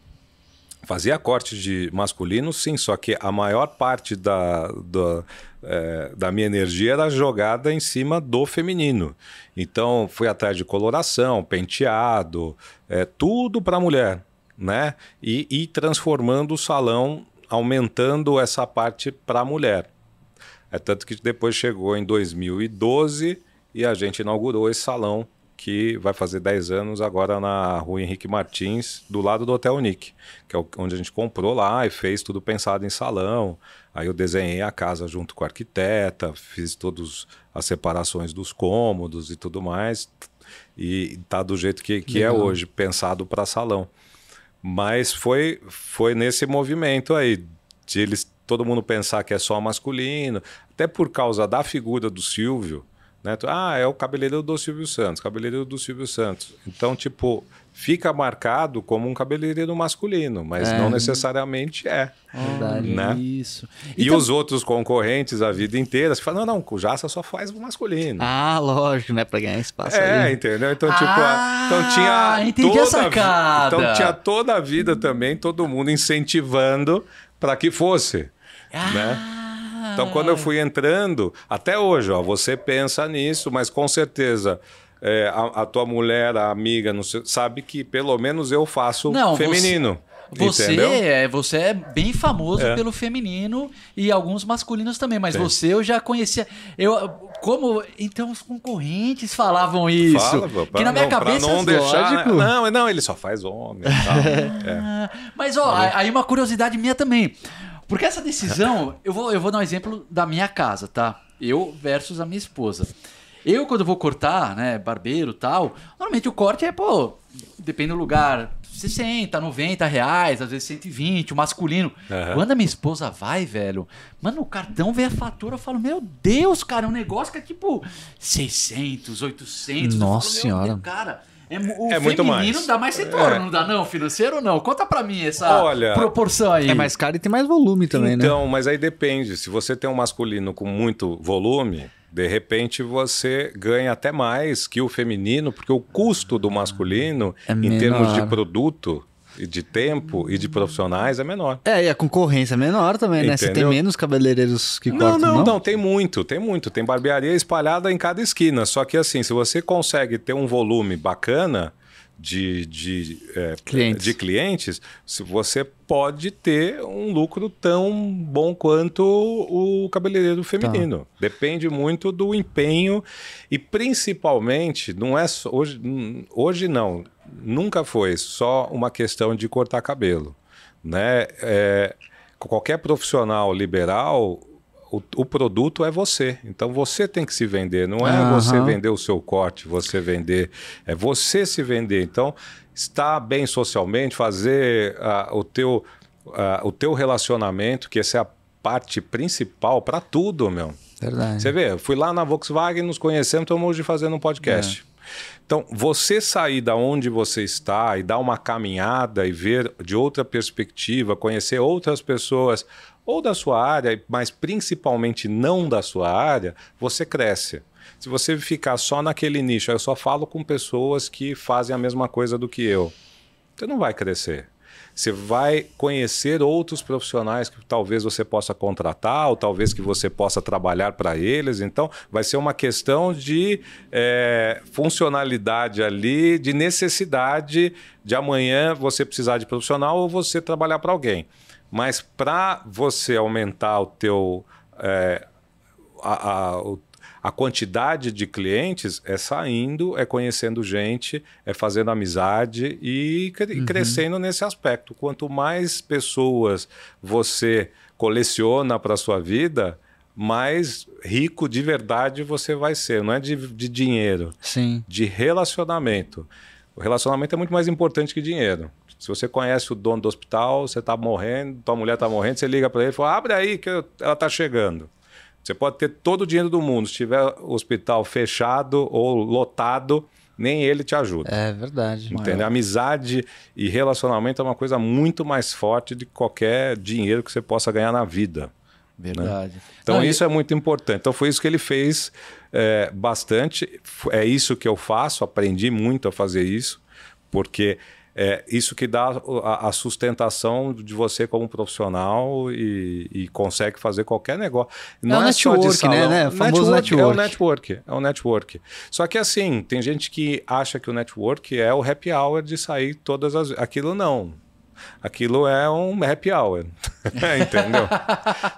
fazia corte de masculino, sim, só que a maior parte da, da, é, da minha energia era jogada em cima do feminino. Então, fui atrás de coloração, penteado, é, tudo para mulher, né? E, e transformando o salão, aumentando essa parte para mulher. É tanto que depois chegou em 2012 e a gente inaugurou esse salão que vai fazer 10 anos agora na rua Henrique Martins, do lado do Hotel Nick, que é onde a gente comprou lá e fez tudo pensado em salão. Aí eu desenhei a casa junto com a arquiteta, fiz todas as separações dos cômodos e tudo mais. E tá do jeito que, que é hoje, pensado para salão. Mas foi, foi nesse movimento aí, de eles todo mundo pensar que é só masculino, até por causa da figura do Silvio, né? Ah, é o cabeleireiro do Silvio Santos, cabeleireiro do Silvio Santos. Então, tipo, fica marcado como um cabeleireiro masculino, mas É. não necessariamente é. Verdade. Né? Isso. E Então- os outros concorrentes a vida inteira, você fala, não, não, o Jaça só faz o masculino. Ah, lógico, né? Pra ganhar espaço É, ali. entendeu? Então, tipo, Ah, a- então tinha entendi a toda sacada. Então tinha toda a vida também, todo mundo incentivando para que fosse, né? Ah. Então, quando eu fui entrando, até hoje, ó, você pensa nisso, mas com certeza é, a, a tua mulher, a amiga, não sei, sabe que pelo menos eu faço Não, você- feminino. Você entendeu? é, você é bem famoso É. pelo feminino e alguns masculinos também, mas Sim. você eu já conhecia. Eu, como então os concorrentes falavam isso? Fala, pô, que na minha não, cabeça não deixar. lógico. Não, não, ele só faz homem. tal. É. Mas ó, aí uma curiosidade minha também. Porque essa decisão, eu vou, eu vou dar um exemplo da minha casa, tá? Eu versus a minha esposa. Eu, quando vou cortar, né, barbeiro e tal, normalmente o corte é, pô, depende do lugar. 60, 90 reais, às vezes 120, o masculino. Aham. Quando a minha esposa vai, velho, mano, o cartão vê a fatura, eu falo, meu Deus, cara, é um negócio que é tipo 600, 800. Eu Nossa falo, meu senhora. Deus, cara, é, o É muito feminino mais. dá mais retorno, É. não dá não, financeiro não? Conta pra mim essa Olha, proporção aí. É mais caro e tem mais volume também, né? então, mas aí depende. Se você tem um masculino com muito volume, de repente você ganha até mais que o feminino, porque o custo do masculino, É em termos de produto, e de tempo e de profissionais, é menor. É, e a concorrência é menor também, né? Você tem Entendeu? menos cabeleireiros que Não, cortam, não, não? não, tem muito, tem muito. Tem barbearia espalhada em cada esquina. Só que assim, se você consegue ter um volume bacana de, de, é, Clientes. de clientes, se você pode ter um lucro tão bom quanto o cabeleireiro feminino. Depende muito do empenho e principalmente, não é só, hoje, hoje não, nunca foi só uma questão de cortar cabelo. Né? É, qualquer profissional liberal, o, o produto é você. Então você tem que se vender. Não é Aham. você vender o seu corte, você vender. É você se vender. Então, estar bem socialmente, fazer ah, o, teu, ah, o teu relacionamento, que essa é a parte principal para tudo, meu. Verdade. Você vê, fui lá na Volkswagen, nos conhecemos, estamos hoje fazendo um podcast. Então, você sair da onde você está e dar uma caminhada e ver de outra perspectiva, conhecer outras pessoas, ou da sua área, mas principalmente não da sua área, você cresce. Se você ficar só naquele nicho, eu só falo com pessoas que fazem a mesma coisa do que eu, você não vai crescer. Você vai conhecer outros profissionais que talvez você possa contratar, ou talvez que você possa trabalhar para eles. Então, vai ser uma questão de é, funcionalidade ali, de necessidade de amanhã você precisar de profissional ou você trabalhar para alguém. Mas para você aumentar o teu é, a, a, a quantidade de clientes é saindo, é conhecendo gente, é fazendo amizade e cre- Uhum. crescendo nesse aspecto. Quanto mais pessoas você coleciona para sua vida, mais rico de verdade você vai ser. Não é de, de dinheiro, Sim. de relacionamento. O relacionamento é muito mais importante que dinheiro. Se você conhece o dono do hospital, você está morrendo, tua mulher está morrendo, você liga para ele e fala: abre aí que eu- ela está chegando. Você pode ter todo o dinheiro do mundo, se tiver o hospital fechado ou lotado, nem ele te ajuda. É verdade. Entendeu? Amizade e relacionamento é uma coisa muito mais forte de qualquer dinheiro que você possa ganhar na vida. Verdade. Então Não, e- isso é muito importante. Então foi isso que ele fez é, bastante. É isso que eu faço. Aprendi muito a fazer isso, porque é isso que dá a, a sustentação de você como profissional e, e consegue fazer qualquer negócio. Não o é, só de network, né, salão. né? O famoso É o network. network. É o network. Só que assim, tem gente que acha que o network é o happy hour de sair todas as. Aquilo não. Aquilo é um happy hour. Entendeu?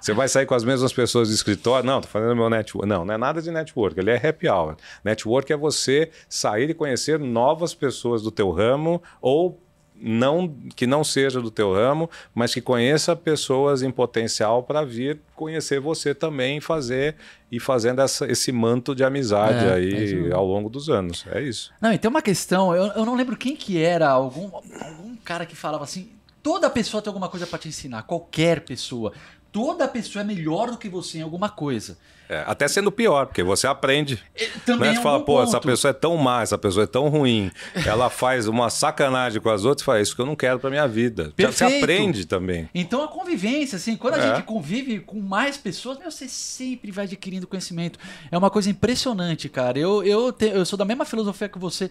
Você vai sair com as mesmas pessoas do escritório. Não, tô fazendo meu network. Não, não é nada de network. Ele é happy hour. Network é você sair e conhecer novas pessoas do teu ramo ou não que não seja do teu ramo, mas que conheça pessoas em potencial para vir conhecer você também e fazer e fazendo essa, esse manto de amizade É, é aí mesmo. ao longo dos anos. É isso. Não, e tem uma questão, eu, eu não lembro quem que era, algum, algum cara que falava assim, toda pessoa tem alguma coisa pra te ensinar, qualquer pessoa. Toda pessoa é melhor do que você em alguma coisa. É, até sendo pior, porque você aprende. E Também né? é Você um fala, pô, essa ponto. pessoa é tão má, essa pessoa é tão ruim, ela faz uma sacanagem com as outras, você fala, "É isso que eu não quero pra minha vida. Já- Você Perfeito. aprende também. Então a convivência, assim, quando a É. gente convive com mais pessoas, meu, você sempre vai adquirindo conhecimento. É uma coisa impressionante, cara. Eu, eu, te- eu sou da mesma filosofia que você.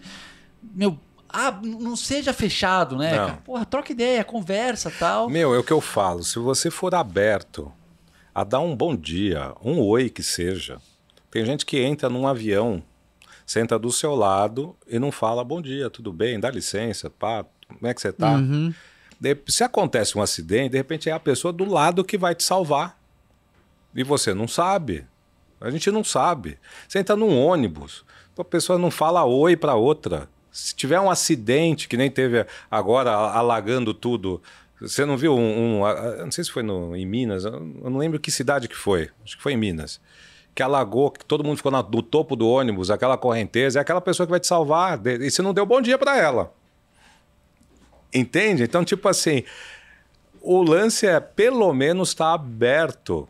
Meu, ah, não seja fechado, né? Não. Porra, troca ideia, conversa tal. Meu, é o que eu falo, se você for aberto a dar um bom dia, um oi que seja. Tem gente que entra num avião, senta do seu lado e não fala bom dia, tudo bem, dá licença, pá, como é que você tá? Uhum. De- Se acontece um acidente, de repente é a pessoa do lado que vai te salvar. E você não sabe. A gente não sabe. Você entra num ônibus, a pessoa não fala oi para outra. Se tiver um acidente, que nem teve agora alagando tudo, você não viu um. um- não sei se foi no, em Minas, eu não lembro que cidade que foi. Acho que foi em Minas. Que alagou, que todo mundo ficou na- no topo do ônibus, aquela correnteza, é aquela pessoa que vai te salvar. E você não deu bom dia para ela. Entende? Então, tipo assim, o lance é pelo menos estar tá aberto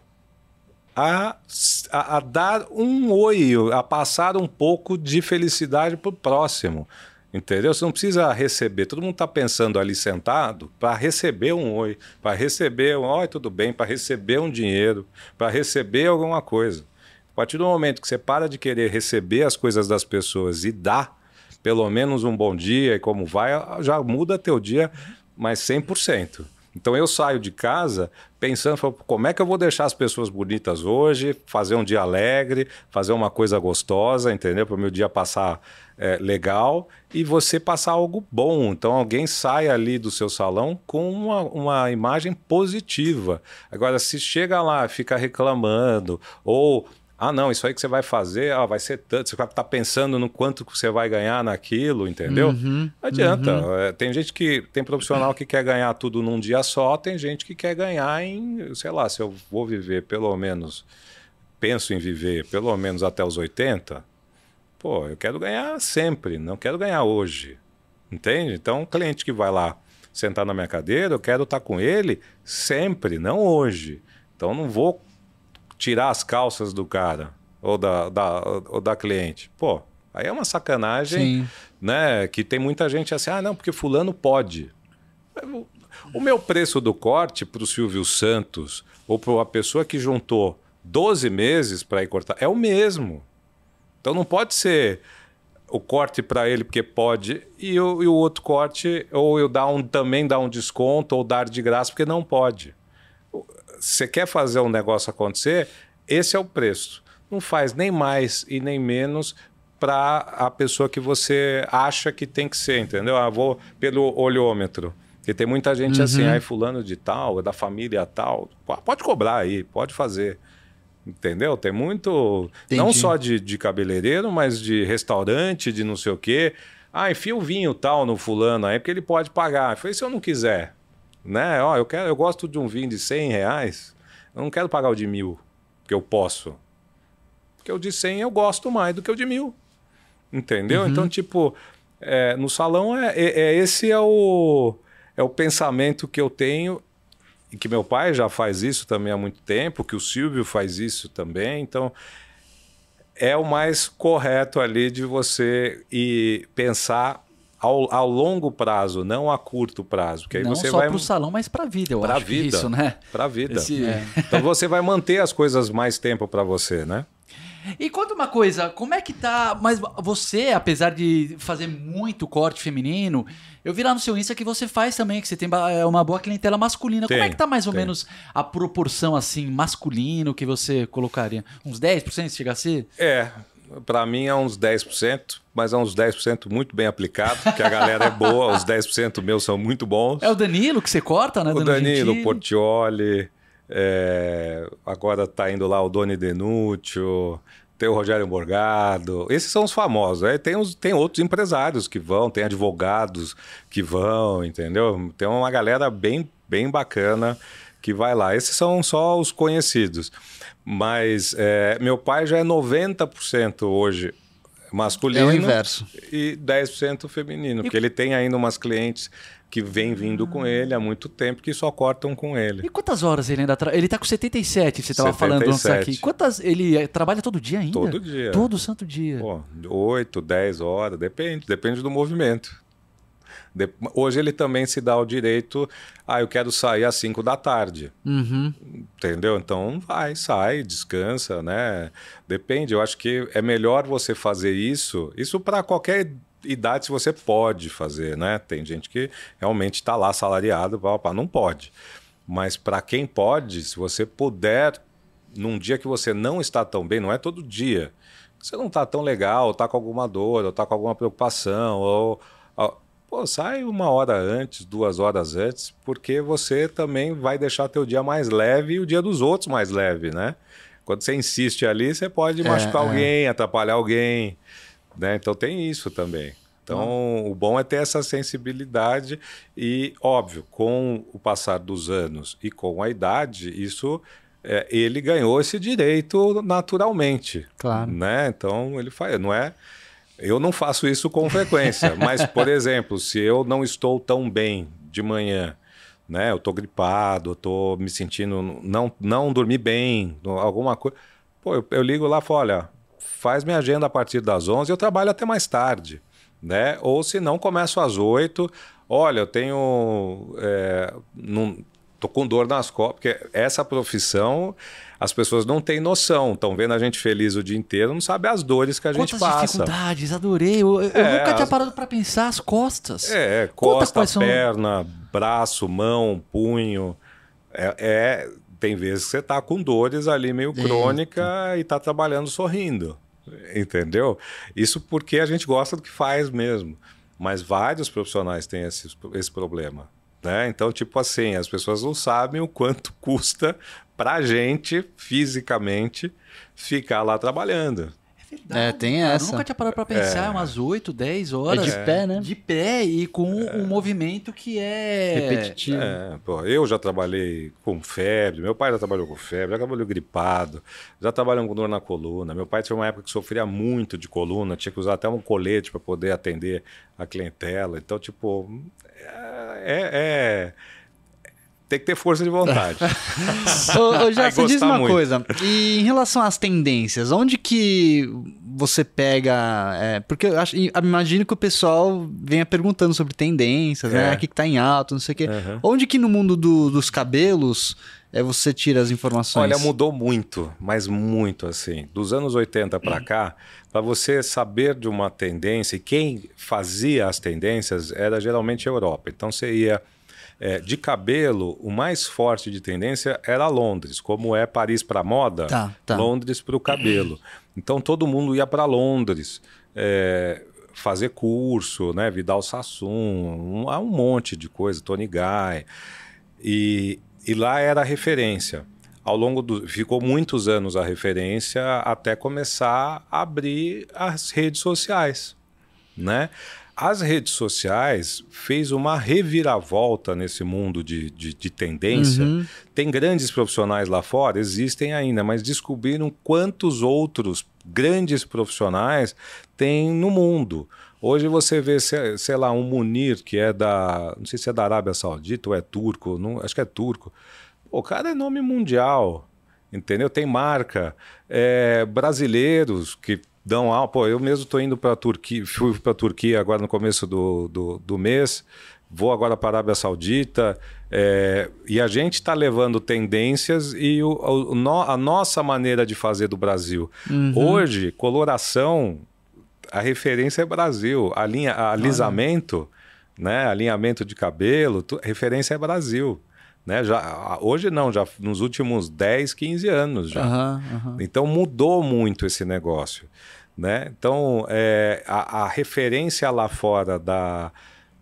a, a, a, dar um oi, a passar um pouco de felicidade para o próximo. Entendeu? Você não precisa receber. Todo mundo está pensando ali sentado para receber um oi, para receber um oi, tudo bem, para receber um dinheiro, para receber alguma coisa. A partir do momento que você para de querer receber as coisas das pessoas e dá pelo menos um bom dia e como vai, já muda teu dia mais 100%. Então eu saio de casa pensando, como é que eu vou deixar as pessoas bonitas hoje, fazer um dia alegre, fazer uma coisa gostosa, entendeu? Para o meu dia passar é, legal e você passar algo bom. Então alguém sai ali do seu salão com uma, uma imagem positiva. Agora, se chega lá, fica reclamando ou ah, não, isso aí que você vai fazer, ah, vai ser tanto. Você vai estar tá pensando no quanto que você vai ganhar naquilo, entendeu? Uhum, não adianta. Uhum. É, tem gente que. Tem profissional que quer ganhar tudo num dia só, tem gente que quer ganhar em, sei lá, se eu vou viver pelo menos. Penso em viver pelo menos até os 80, pô, eu quero ganhar sempre, não quero ganhar hoje. Entende? Então, um cliente que vai lá sentar na minha cadeira, eu quero estar tá com ele sempre, não hoje. Então, não vou tirar as calças do cara ou da, da, ou da cliente. Pô, aí é uma sacanagem, Sim. né? Que tem muita gente assim, ah, não, porque fulano pode. O meu preço do corte para o Silvio Santos ou para a pessoa que juntou 12 meses para ir cortar é o mesmo. Então não pode ser o corte para ele porque pode e o, e o, outro corte ou eu dar um, também dar um desconto ou dar de graça porque não pode você quer fazer um negócio acontecer, esse é o preço. Não faz nem mais e nem menos para a pessoa que você acha que tem que ser, entendeu? Ah, vou pelo olhômetro. Porque tem muita gente assim, uhum. assim, aí fulano de tal, é da família tal. Pode cobrar aí, pode fazer. Entendeu? Tem muito. Entendi. Não só de, de cabeleireiro, mas de restaurante, de não sei o quê. Ah, enfia o vinho tal no fulano aí, porque ele pode pagar. Eu falei, se eu não quiser né? Ó, eu, quero, eu gosto de um vinho de 100 reais, eu não quero pagar o de mil, porque eu posso. Porque o de 100 eu gosto mais do que o de mil. Entendeu? Uhum. Então, tipo, é, no salão é, é, é, esse é o, é o pensamento que eu tenho e que meu pai já faz isso também há muito tempo, que o Silvio faz isso também. Então, é o mais correto ali de você ir pensar ao, ao longo prazo, não a curto prazo. Que aí não você só vai... para o salão, mas para a vida, eu pra acho. Vida, isso, né? Para a vida. Esse... É. Então você vai manter as coisas mais tempo para você, né? E conta uma coisa, como é que tá. Mas você, apesar de fazer muito corte feminino, eu vi lá no seu Insta que você faz também, que você tem é uma boa clientela masculina. Tem, como é que tá mais ou tem. menos a proporção assim, masculino que você colocaria? Uns 10% chega a ser? É, para mim é uns 10%, mas é uns 10% muito bem aplicado, porque a galera é boa, os 10% meus são muito bons. É o Danilo que você corta, né? O Danilo, o Portioli, é... agora tá indo lá o Doni Denúcio, tem o Rogério Morgado, esses são os famosos. Né? Tem, os, tem outros empresários que vão, tem advogados que vão, entendeu? Tem uma galera bem, bem bacana que vai lá. Esses são só os conhecidos. Mas é, meu pai já é 90% hoje masculino. É o inverso. E 10% feminino, e... porque ele tem ainda umas clientes que vêm vindo com ele há muito tempo que só cortam com ele. E quantas horas ele ainda trabalha? Ele está com 77, você estava falando antes aqui. Quantas ele é, trabalha todo dia ainda? Todo dia. Todo santo dia. Pô, 8, 10 horas, depende, depende do movimento. De... Hoje ele também se dá o direito, ah, eu quero sair às 5 da tarde. Uhum. Entendeu? Então vai, sai, descansa, né? Depende, eu acho que é melhor você fazer isso, isso para qualquer idade se você pode fazer, né? Tem gente que realmente está lá salariado, não pode. Mas para quem pode, se você puder, num dia que você não está tão bem, não é todo dia, você não está tão legal, está com alguma dor, ou está com alguma preocupação, ou Pô, sai uma hora antes, duas horas antes, porque você também vai deixar teu dia mais leve e o dia dos outros mais leve, né? Quando você insiste ali, você pode é, machucar é. alguém, atrapalhar alguém, né? Então tem isso também. Então, hum. o bom é ter essa sensibilidade e, óbvio, com o passar dos anos e com a idade, isso é, ele ganhou esse direito naturalmente. Claro. Né? Então, ele faz, não é Eu não faço isso com frequência, mas, por exemplo, se eu não estou tão bem de manhã, né? Eu tô gripado, eu tô me sentindo não não dormi bem, alguma coisa. Pô, eu, eu ligo lá e falo, olha, faz minha agenda a partir das 11, eu trabalho até mais tarde, né? Ou se não, começo às 8. Olha, eu tenho é, não, tô com dor nas costas, porque essa profissão as pessoas não têm noção, estão vendo a gente feliz o dia inteiro, não sabe as dores que a Quantas gente passa. dificuldades, adorei. Eu, eu É, nunca tinha parado pra pensar as costas. É, Conta costa, quais são- perna, braço, mão, punho. É, é- tem vezes que você tá com dores ali meio Eita. crônica e tá trabalhando sorrindo. Entendeu? Isso porque a gente gosta do que faz mesmo. Mas vários profissionais têm esse, esse problema. Né? Então, tipo assim, as pessoas não sabem o quanto custa pra gente, fisicamente, ficar lá trabalhando. É verdade. É, tem cara. essa. Eu nunca tinha parado pra pensar, umas 8, 10 horas. É de pé, né? De pé e com um movimento que é. Repetitivo. É, pô, eu já trabalhei com febre, meu pai já trabalhou com febre, já trabalhou gripado, já trabalhou com dor na coluna. Meu pai tinha uma época que sofria muito de coluna, tinha que usar até um colete para poder atender a clientela. Então, tipo, é, é- tem que ter força de vontade. Ô, ô, já, você diz uma muito. coisa. E em relação às tendências, onde que você pega. é, porque eu acho, imagino que o pessoal venha perguntando sobre tendências, né? É. O que, que tá em alto, não sei o quê. Uhum. Onde que no mundo do- dos cabelos é, você tira as informações? Olha, mudou muito, mas muito assim. Dos anos 80 para cá, para você saber de uma tendência, e quem fazia as tendências era geralmente a Europa. Então você ia é, de cabelo, o mais forte de tendência era Londres, como é Paris para moda, Tá, tá. Londres para o cabelo. Então todo mundo ia para Londres. é, fazer curso, né? Vidal Sassoon, um, há um monte de coisa, Tony Guy. E, e lá era a referência. Ao longo do. Ficou muitos anos a referência até começar a abrir as redes sociais. Né? As redes sociais fez uma reviravolta nesse mundo de, de, de tendência. Uhum. Tem grandes profissionais lá fora, existem ainda, mas descobriram quantos outros grandes profissionais tem no mundo. Hoje você vê, se- sei lá, um Munir, que é da. Não sei se é da Arábia Saudita ou é turco, não, acho que é turco. O cara é nome mundial, entendeu? Tem marca. É, brasileiros que dão aula. Pô, eu mesmo estou indo para a Turquia, fui para a Turquia agora no começo do, do, do mês, vou agora para a Arábia Saudita, é, e a gente está levando tendências e o, o- no- a nossa maneira de fazer do Brasil. Hoje, coloração, a referência é Brasil, a linha, a alisamento, né, alinhamento de cabelo, tu- referência é Brasil. Né? Já, hoje não, já nos últimos 10, 15 anos já. Aham, aham. Então mudou muito esse negócio. Né? Então é, a, a referência lá fora da,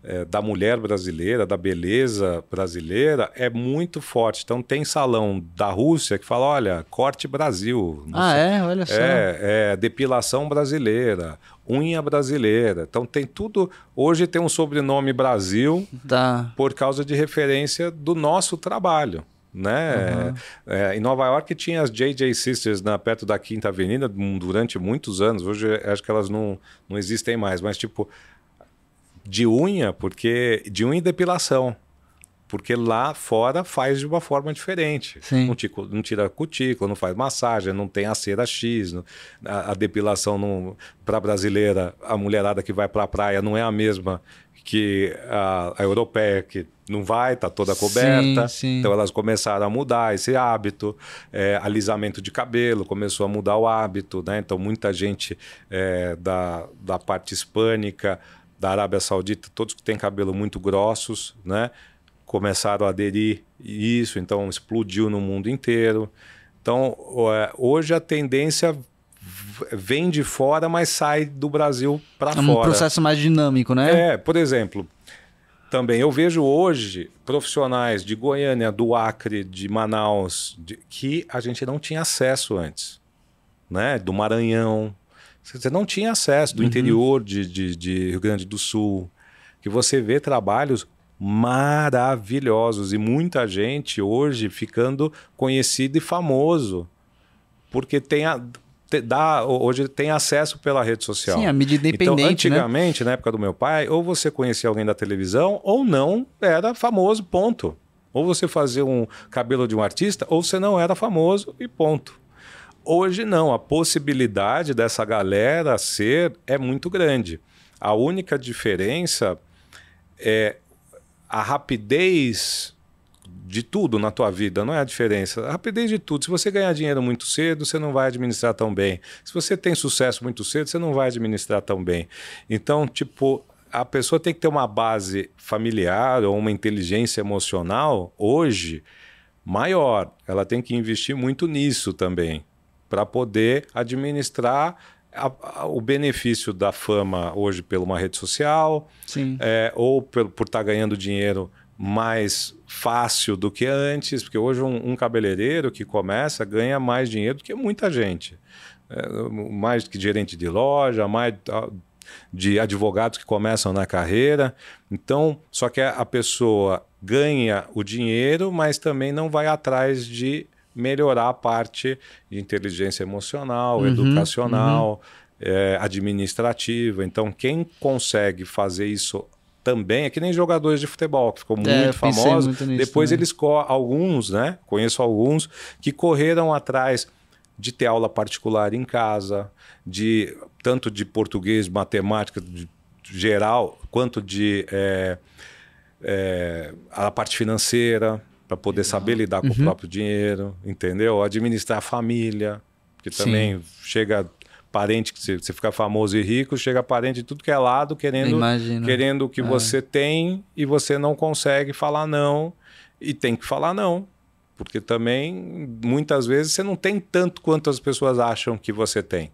é, da mulher brasileira, da beleza brasileira, é muito forte. Então tem salão da Rússia que fala: olha, corte Brasil. Ah, sei- é? Olha só. é, é, depilação brasileira, unha brasileira. Então tem tudo. Hoje tem um sobrenome Brasil Tá. por causa de referência do nosso trabalho. Né? É, em Nova York tinha as JJ Sisters na, perto da Quinta Avenida durante muitos anos. Hoje acho que elas não, não existem mais, mas tipo de unha, porque de unha e depilação. Porque lá fora faz de uma forma diferente. Sim. Não, tico- não tira cutícula, não faz massagem, não tem a cera X. não- a, a depilação para brasileira, a mulherada que vai para a praia não é a mesma que a, a europeia, que não vai, tá toda coberta. Sim, sim. Então elas começaram a mudar esse hábito, é, alisamento de cabelo começou a mudar o hábito, né? Então muita gente é, da, da parte hispânica, da Arábia Saudita, todos que têm cabelo muito grossos, né? Começaram a aderir isso, então explodiu no mundo inteiro. Então é, hoje a tendência vem de fora, mas sai do Brasil para É um fora. processo mais dinâmico, né? É, por exemplo, também eu vejo hoje profissionais de Goiânia, do Acre, de Manaus, de- que a gente não tinha acesso antes, né? Do Maranhão, você não tinha acesso do interior de, de, de Rio Grande do Sul, que você vê trabalhos maravilhosos e muita gente hoje ficando conhecido e famoso porque tem a te, dá, hoje tem acesso pela rede social. Sim, a mídia independente, então, antigamente, né? na época do meu pai, ou você conhecia alguém da televisão, ou não era famoso, ponto. Ou você fazia um cabelo de um artista, ou você não era famoso e ponto. Hoje não, a possibilidade dessa galera ser é muito grande. A única diferença é a rapidez de tudo na tua vida, não é a diferença. A rapidez de tudo. Se você ganhar dinheiro muito cedo, você não vai administrar tão bem. Se você tem sucesso muito cedo, você não vai administrar tão bem. Então, tipo, a pessoa tem que ter uma base familiar ou uma inteligência emocional hoje maior. Ela tem que investir muito nisso também para poder administrar a, a, o benefício da fama hoje pela uma rede social, é, ou por estar tá ganhando dinheiro mais fácil do que antes, porque hoje um, um, cabeleireiro que começa ganha mais dinheiro do que muita gente. É, mais que gerente de loja, mais de advogados que começam na carreira. Então, só que a pessoa ganha o dinheiro, mas também não vai atrás de melhorar a parte de inteligência emocional, uhum, educacional, uhum. É, administrativa. Então, quem consegue fazer isso também é que nem jogadores de futebol, que ficou é, muito famoso. Muito Depois também. eles, alguns, né? Conheço alguns que correram atrás de ter aula particular em casa, de tanto de português, matemática de, geral, quanto de é, é, a parte financeira para poder saber lidar com uhum. o próprio dinheiro, entendeu? Administrar a família, que também Sim. chega parente que você fica famoso e rico, chega parente de tudo que é lado querendo querendo o que é. você tem e você não consegue falar não e tem que falar não. Porque também muitas vezes você não tem tanto quanto as pessoas acham que você tem.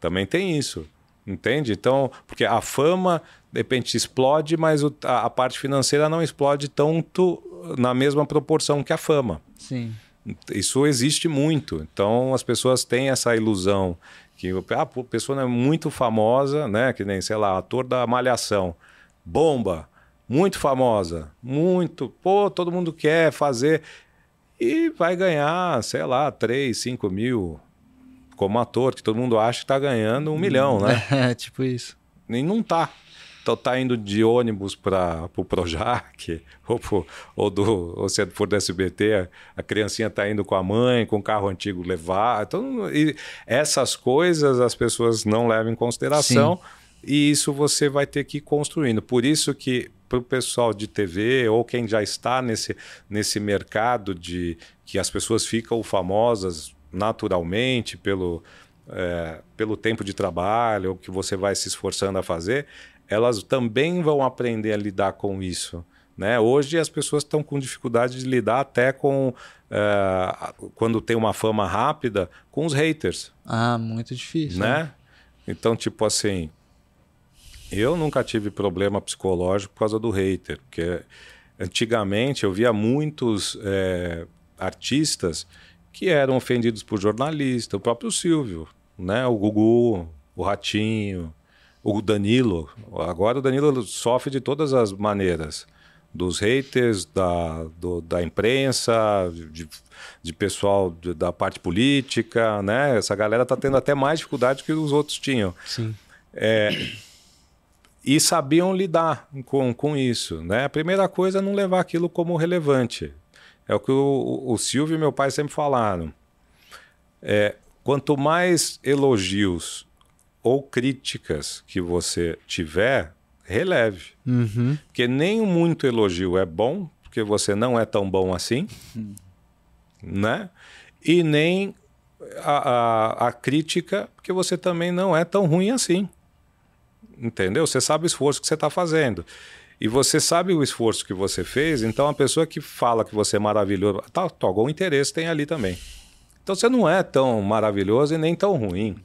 Também tem isso. Entende? Então, porque a fama, de repente, explode, mas a, parte financeira não explode tanto na mesma proporção que a fama. Sim. Isso existe muito. Então, as pessoas têm essa ilusão que ah, a pessoa é muito famosa, né? Que nem, sei lá, ator da Malhação. Bomba, muito famosa, muito. Pô, todo mundo quer fazer. E vai ganhar, sei lá, 3, 5 mil como ator, que todo mundo acha que está ganhando um milhão, né? É, tipo isso. E não tá. Então tá indo de ônibus para o pro Projac, ou, pro, ou, do, ou se for do SBT, a criancinha tá indo com a mãe, com o carro antigo levar. Então, essas coisas as pessoas não levam em consideração. Sim. E isso você vai ter que ir construindo. Por isso que para o pessoal de TV ou quem já está nesse, nesse mercado de que as pessoas ficam famosas naturalmente pelo, é, pelo tempo de trabalho que você vai se esforçando a fazer, elas também vão aprender a lidar com isso. Né? Hoje as pessoas estão com dificuldade de lidar até com é, quando tem uma fama rápida com os haters. Ah, muito difícil. Né? né? Então, tipo assim, eu nunca tive problema psicológico por causa do hater, porque antigamente eu via muitos é, artistas que eram ofendidos por jornalistas, o próprio Silvio, né? o Gugu, o Ratinho, o Danilo. Agora o Danilo sofre de todas as maneiras. Dos haters, da, do, da imprensa, de, de pessoal de, da parte política, né? Essa galera está tendo até mais dificuldade que os outros tinham. Sim. É, e sabiam lidar com, com isso. Né? A primeira coisa é não levar aquilo como relevante. É o que o, o Silvio e meu pai sempre falaram. É, quanto mais elogios ou críticas que você tiver, releve. Uhum. Porque nem muito elogio é bom, porque você não é tão bom assim, uhum. né? E nem a, a, a, crítica, porque você também não é tão ruim assim. Entendeu? Você sabe o esforço que você está fazendo. E você sabe o esforço que você fez, então a pessoa que fala que você é maravilhoso, tá, tá, algum interesse tem ali também. Então você não é tão maravilhoso e nem tão ruim.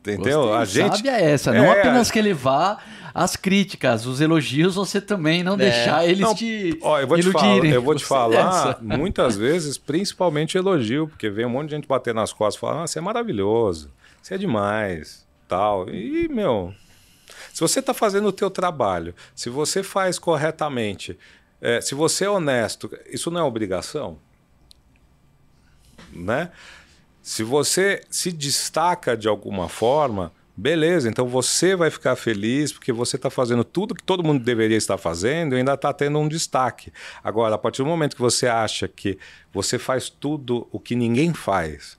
Entendeu? Gostei. a gente sabe é essa, não é... apenas que ele vá as críticas, os elogios, você também não é. deixar eles não, te ó, eu vou iludirem. Te falar, eu vou te falar, muitas vezes, principalmente elogio, porque vem um monte de gente bater nas costas e falar, ah, você é maravilhoso, você é demais, tal. E, meu, se você está fazendo o teu trabalho, se você faz corretamente, é, se você é honesto, isso não é obrigação? Né? Se você se destaca de alguma forma, beleza, então você vai ficar feliz porque você está fazendo tudo que todo mundo deveria estar fazendo e ainda está tendo um destaque. Agora, a partir do momento que você acha que você faz tudo o que ninguém faz,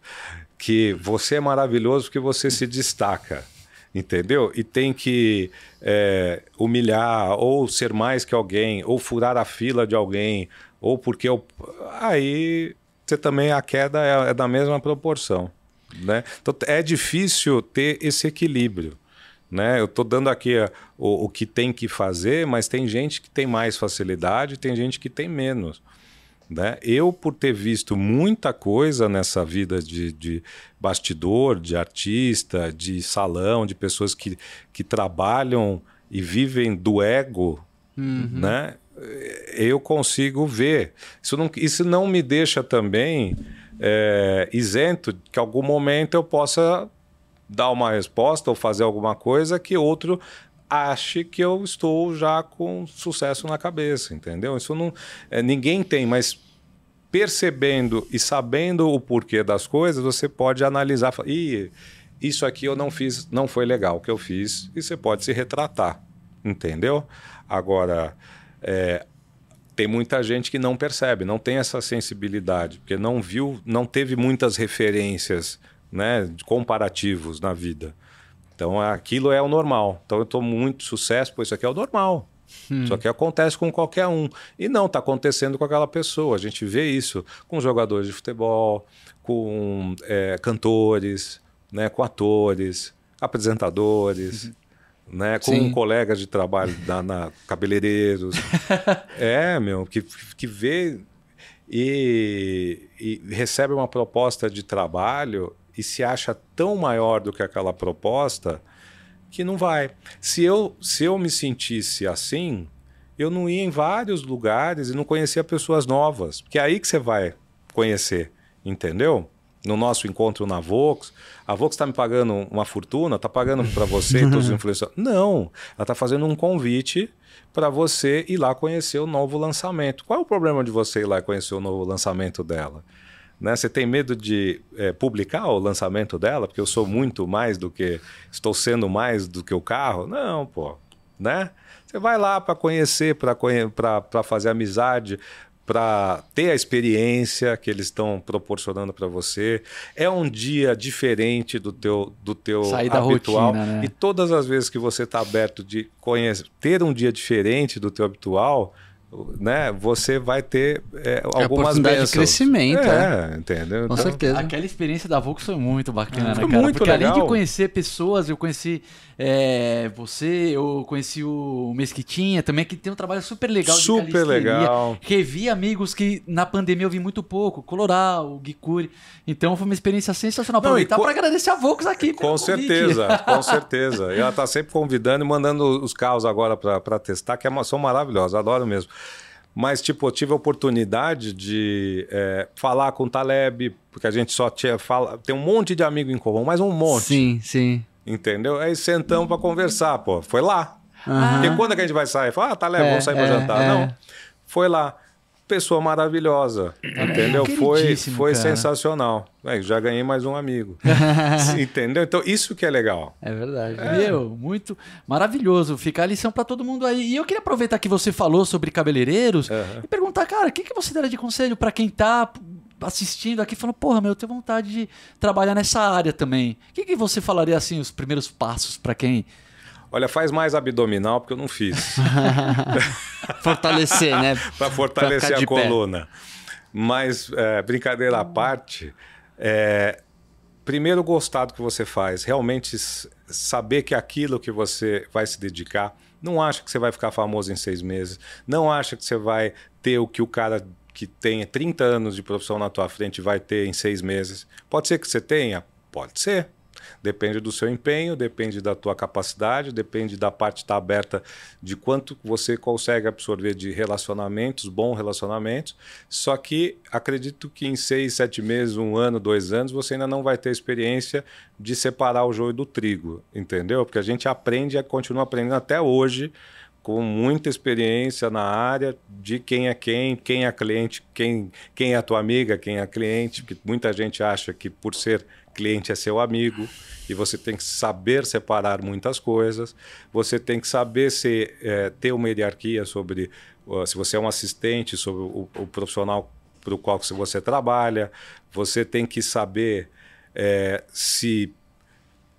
que você é maravilhoso porque você se destaca entendeu? E tem que é, humilhar, ou ser mais que alguém, ou furar a fila de alguém, ou porque eu... aí você também a queda é, é da mesma proporção, né? Então é difícil ter esse equilíbrio. Né? Eu estou dando aqui o, o que tem que fazer, mas tem gente que tem mais facilidade, tem gente que tem menos. Né? Eu, por ter visto muita coisa nessa vida de, de bastidor, de artista, de salão, de pessoas que, que trabalham e vivem do ego, uhum. né? Eu consigo ver. Isso não, isso não me deixa também é, isento que em algum momento eu possa dar uma resposta ou fazer alguma coisa que outro ache que eu estou já com sucesso na cabeça, entendeu? Isso não é, ninguém tem, mas percebendo e sabendo o porquê das coisas, você pode analisar, e isso aqui eu não fiz, não foi legal o que eu fiz, e você pode se retratar, entendeu? Agora, é, tem muita gente que não percebe, não tem essa sensibilidade, porque não viu, não teve muitas referências, né, comparativos na vida. Então aquilo é o normal. Então eu estou muito sucesso, pois isso aqui é o normal. Hum. Só que acontece com qualquer um. E não está acontecendo com aquela pessoa. A gente vê isso com jogadores de futebol, com é, cantores, né, com atores, apresentadores. Uhum. Né, com Sim. colegas de trabalho na, na cabeleireiros. é, meu, que, que vê e, e recebe uma proposta de trabalho e se acha tão maior do que aquela proposta que não vai. Se eu, se eu me sentisse assim, eu não ia em vários lugares e não conhecia pessoas novas, porque é aí que você vai conhecer, entendeu? No nosso encontro na Vox, a Vox está me pagando uma fortuna, está pagando para você e todos os influenciadores. Não, ela está fazendo um convite para você ir lá conhecer o novo lançamento. Qual é o problema de você ir lá conhecer o novo lançamento dela? Né? Você tem medo de é, publicar o lançamento dela, porque eu sou muito mais do que. Estou sendo mais do que o carro? Não, pô. Né? Você vai lá para conhecer, para fazer amizade, para ter a experiência que eles estão proporcionando para você. É um dia diferente do teu, do teu Sair habitual. Da rotina, né? E todas as vezes que você está aberto de conhecer, ter um dia diferente do teu habitual, né, você vai ter é, algumas é bênçãos. de crescimento. É, é. entendeu? Com então, certeza. Aquela experiência da Vox foi muito bacana, foi né, cara? Muito Porque legal. além de conhecer pessoas, eu conheci é, você, eu conheci o Mesquitinha também, que tem um trabalho super legal super legal. Revi amigos que na pandemia eu vi muito pouco, Coloral, o Guicuri. Então foi uma experiência sensacional. Aproveitar para agradecer a Vox aqui. Com certeza, com certeza. E ela está sempre convidando e mandando os carros agora para testar, que é são maravilhosos, adoro mesmo. Mas, tipo, eu tive a oportunidade de é, falar com o Taleb, porque a gente só tinha. Fala, tem um monte de amigo em comum, mas um monte. Sim, sim. Entendeu? Aí sentamos para conversar, pô. Foi lá. Uhum. E quando é que a gente vai sair? Fala, ah, Taleb, é, vamos sair é, para jantar. É. Não. Foi lá pessoa maravilhosa, entendeu? Foi, foi sensacional. É, já ganhei mais um amigo, entendeu? Então isso que é legal. É verdade. É. Meu, muito maravilhoso. Fica a lição para todo mundo aí. E eu queria aproveitar que você falou sobre cabeleireiros uhum. e perguntar, cara, o que, que você daria de conselho para quem tá assistindo aqui falando, porra, meu, eu tenho vontade de trabalhar nessa área também. O que, que você falaria assim, os primeiros passos para quem Olha, faz mais abdominal porque eu não fiz. fortalecer, né? Para fortalecer a coluna. Pé. Mas, é, brincadeira à parte, é, primeiro gostar do que você faz, realmente saber que aquilo que você vai se dedicar, não acha que você vai ficar famoso em seis meses, não acha que você vai ter o que o cara que tem 30 anos de profissão na tua frente vai ter em seis meses. Pode ser que você tenha? Pode ser. Depende do seu empenho, depende da tua capacidade, depende da parte estar tá aberta de quanto você consegue absorver de relacionamentos, bons relacionamentos. Só que acredito que em seis, sete meses, um ano, dois anos, você ainda não vai ter experiência de separar o joio do trigo, entendeu? Porque a gente aprende e continua aprendendo até hoje com muita experiência na área de quem é quem, quem é cliente, quem, quem é a tua amiga, quem é cliente, porque muita gente acha que por ser cliente é seu amigo e você tem que saber separar muitas coisas, você tem que saber se, é, ter uma hierarquia sobre se você é um assistente, sobre o, o profissional para o qual você trabalha, você tem que saber é, se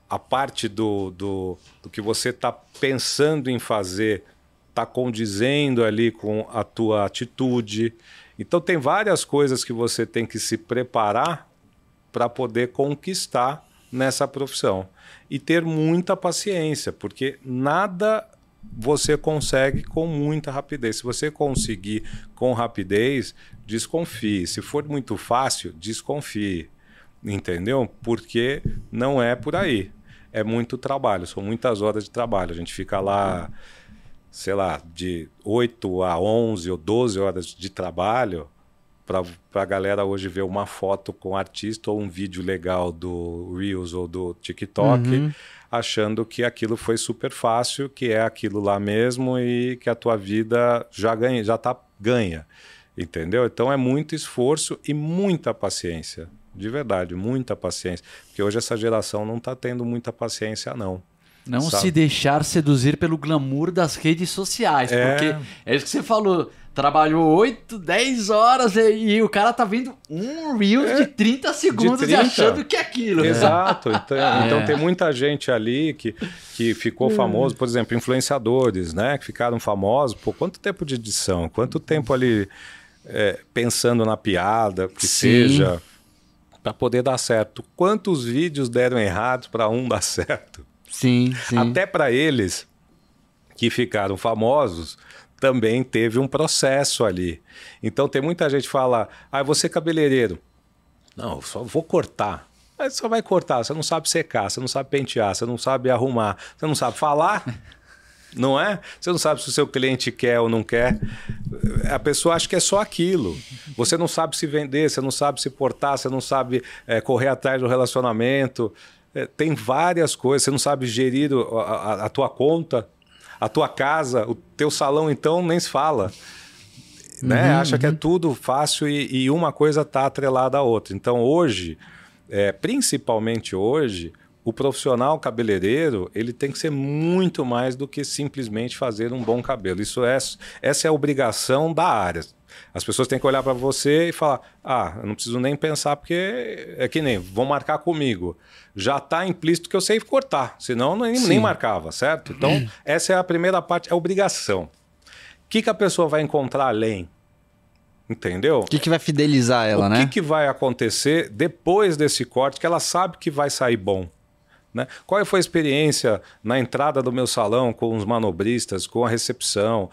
a parte do, do, do que você está pensando em fazer está condizendo ali com a tua atitude. Então tem várias coisas que você tem que se preparar para poder conquistar nessa profissão e ter muita paciência, porque nada você consegue com muita rapidez. Se você conseguir com rapidez, desconfie. Se for muito fácil, desconfie. Entendeu? Porque não é por aí é muito trabalho, são muitas horas de trabalho. A gente fica lá, sei lá, de 8 a 11 ou 12 horas de trabalho para a galera hoje ver uma foto com artista ou um vídeo legal do Reels ou do TikTok, uhum. achando que aquilo foi super fácil, que é aquilo lá mesmo e que a tua vida já ganha, já tá ganha. Entendeu? Então é muito esforço e muita paciência. De verdade, muita paciência. Porque hoje essa geração não está tendo muita paciência, não. Não sabe? se deixar seduzir pelo glamour das redes sociais. É... Porque é isso que você falou. Trabalhou 8, 10 horas e, e o cara tá vendo um Reels é, de 30 segundos de 30. e achando que é aquilo. Exato. Então, é. então tem muita gente ali que, que ficou hum. famoso, por exemplo, influenciadores, né? Que ficaram famosos. Pô, quanto tempo de edição? Quanto tempo ali é, pensando na piada, que Sim. seja para poder dar certo. Quantos vídeos deram errados para um dar certo? Sim, sim. Até para eles que ficaram famosos, também teve um processo ali. Então tem muita gente que fala: "Ah, você é cabeleireiro". Não, só vou cortar. Mas só vai cortar, você não sabe secar, você não sabe pentear, você não sabe arrumar, você não sabe falar. não é? Você não sabe se o seu cliente quer ou não quer. A pessoa acha que é só aquilo. Você não sabe se vender, você não sabe se portar, você não sabe é, correr atrás do relacionamento. É, tem várias coisas. Você não sabe gerir a, a, a, tua conta, a tua casa, o teu salão, então nem se fala. Né? Uhum, Acha uhum. que é uhum. tudo fácil e, e uma coisa está atrelada à outra. Então hoje, é, principalmente hoje, o profissional cabeleireiro ele tem que ser muito mais do que simplesmente fazer um bom cabelo. Isso é, essa é a obrigação da área. As pessoas têm que olhar para você e falar: ah, eu não preciso nem pensar porque é que nem vão marcar comigo. Já está implícito que eu sei cortar, senão nem, nem marcava, certo? Então essa é a primeira parte, é obrigação. O que, que a pessoa vai encontrar além? Entendeu? O que, que vai fidelizar ela, o né? O que, que vai acontecer depois desse corte que ela sabe que vai sair bom? Né? Qual foi a experiência na entrada do meu salão com os manobristas, com a recepção,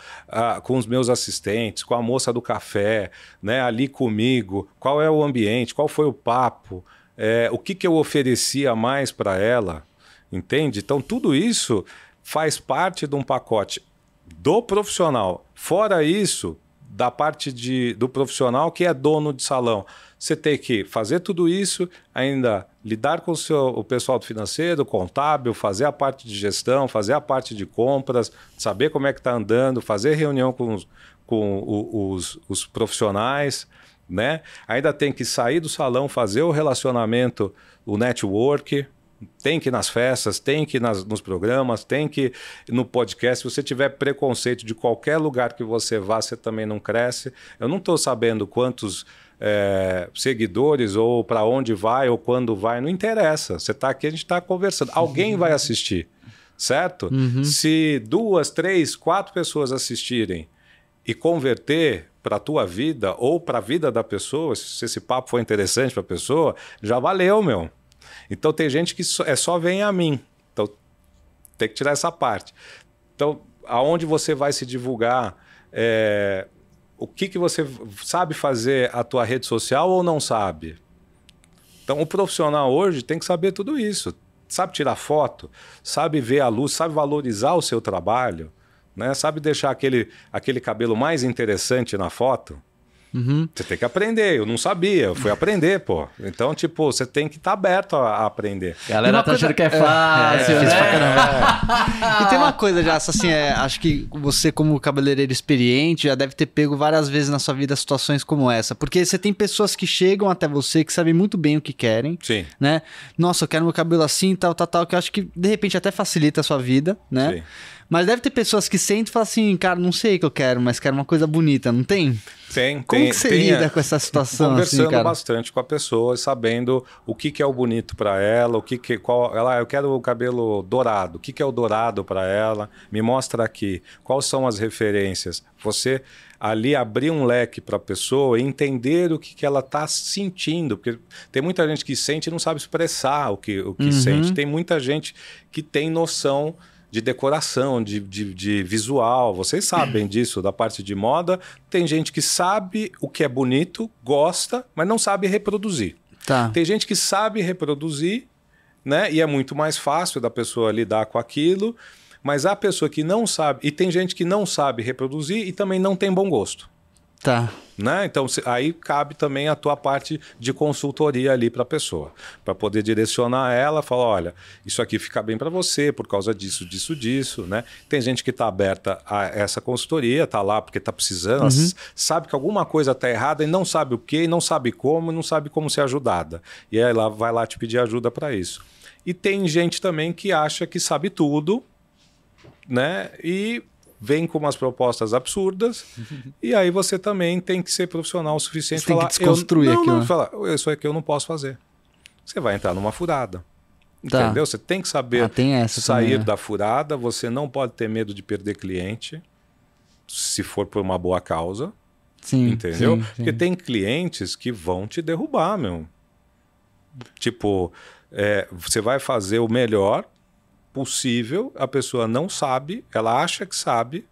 com os meus assistentes, com a moça do café, né, ali comigo? Qual é o ambiente? Qual foi o papo? É, o que, que eu oferecia mais para ela? Entende? Então, tudo isso faz parte de um pacote do profissional. Fora isso, da parte de, do profissional que é dono de salão. Você tem que fazer tudo isso, ainda lidar com o, seu, o pessoal do financeiro, contábil, fazer a parte de gestão, fazer a parte de compras, saber como é que está andando, fazer reunião com, os, com os, os profissionais, né? Ainda tem que sair do salão, fazer o relacionamento, o network, tem que ir nas festas, tem que ir nas, nos programas, tem que ir no podcast. Se você tiver preconceito de qualquer lugar que você vá, você também não cresce. Eu não estou sabendo quantos é, seguidores ou para onde vai ou quando vai, não interessa. Você está aqui, a gente está conversando. Alguém vai assistir, certo? Uhum. Se duas, três, quatro pessoas assistirem e converter para a tua vida ou para a vida da pessoa, se esse papo for interessante para a pessoa, já valeu, meu. Então tem gente que é só vem a mim. Então tem que tirar essa parte. Então, aonde você vai se divulgar? É, o que, que você sabe fazer a tua rede social ou não sabe? Então, o profissional hoje tem que saber tudo isso. Sabe tirar foto, sabe ver a luz, sabe valorizar o seu trabalho, né? sabe deixar aquele, aquele cabelo mais interessante na foto. Uhum. Você tem que aprender. Eu não sabia, eu fui aprender, pô. Então, tipo, você tem que estar tá aberto a, a, aprender. Galera tá coisa... achando que é fácil, é, é, né? É. E tem uma coisa, já, assim, é, acho que você, como cabeleireiro experiente, já deve ter pego várias vezes na sua vida situações como essa. Porque você tem pessoas que chegam até você, que sabem muito bem o que querem. Sim. Né? Nossa, eu quero meu cabelo assim, tal, tal, tal, que eu acho que, de repente, até facilita a sua vida, né? Sim. Mas deve ter pessoas que sentem e falam assim, cara, não sei o que eu quero, mas quero uma coisa bonita, não tem? Tem, Como tem. que você tem, lida é, com essa situação? Conversando assim, bastante com a pessoa, sabendo o que, que é o bonito para ela, o que que qual, ela, eu quero o cabelo dourado, o que, que é o dourado para ela? Me mostra aqui, quais são as referências? Você ali abrir um leque para a pessoa e entender o que, que ela está sentindo, porque tem muita gente que sente e não sabe expressar o que, o que uhum. sente. Tem muita gente que tem noção de decoração, de, de, de, visual. Vocês sabem disso, da parte de moda. Tem gente que sabe o que é bonito, gosta, mas não sabe reproduzir. Tá. Tem gente que sabe reproduzir, né? E é muito mais fácil da pessoa lidar com aquilo. Mas a pessoa que não sabe, e tem gente que não sabe reproduzir e também não tem bom gosto. Tá. Né? Então, aí cabe também a tua parte de consultoria ali para a pessoa, para poder direcionar ela, falar, olha, isso aqui fica bem para você por causa disso, disso, disso, né? Tem gente que está aberta a essa consultoria, está lá porque está precisando, uhum. sabe que alguma coisa está errada e não sabe o que, não sabe como, não sabe como ser ajudada. E aí ela vai lá te pedir ajuda para isso. E tem gente também que acha que sabe tudo, né? E vem com umas propostas absurdas e aí você também tem que ser profissional o suficiente para falar, desconstruir eu, não, aquilo. Não, né? falar, isso aqui eu não posso fazer. Você vai entrar numa furada. Tá. Entendeu? Você tem que saber ah, sair também, é. da furada, você não pode ter medo de perder cliente se for por uma boa causa. Sim, entendeu? Sim, sim. Porque tem clientes que vão te derrubar, meu. Tipo, é, você vai fazer o melhor possível, a pessoa não sabe, ela acha que sabe,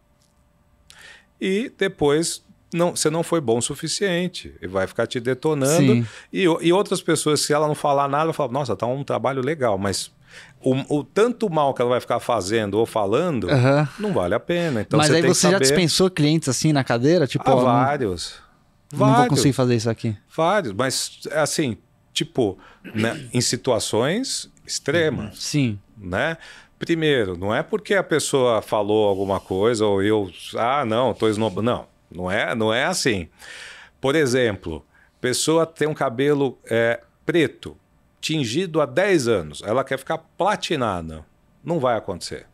e depois não, você não foi bom o suficiente e vai ficar te detonando. E, e, outras pessoas, se ela não falar nada, falam, nossa, tá um trabalho legal, mas o, o, tanto mal que ela vai ficar fazendo ou falando, uhum. não vale a pena. Então, mas você aí você saber... já dispensou clientes assim na cadeira? Tipo, ah, vários. Não, vários. Não vou conseguir fazer isso aqui. Vários, mas assim, tipo, né, em situações extremas. Sim né? Primeiro, não é porque a pessoa falou alguma coisa ou eu, ah, não, estou esnobando. Não, não é, não é assim. Por exemplo, pessoa tem um cabelo é, preto, tingido há 10 anos, ela quer ficar platinada. Não vai acontecer.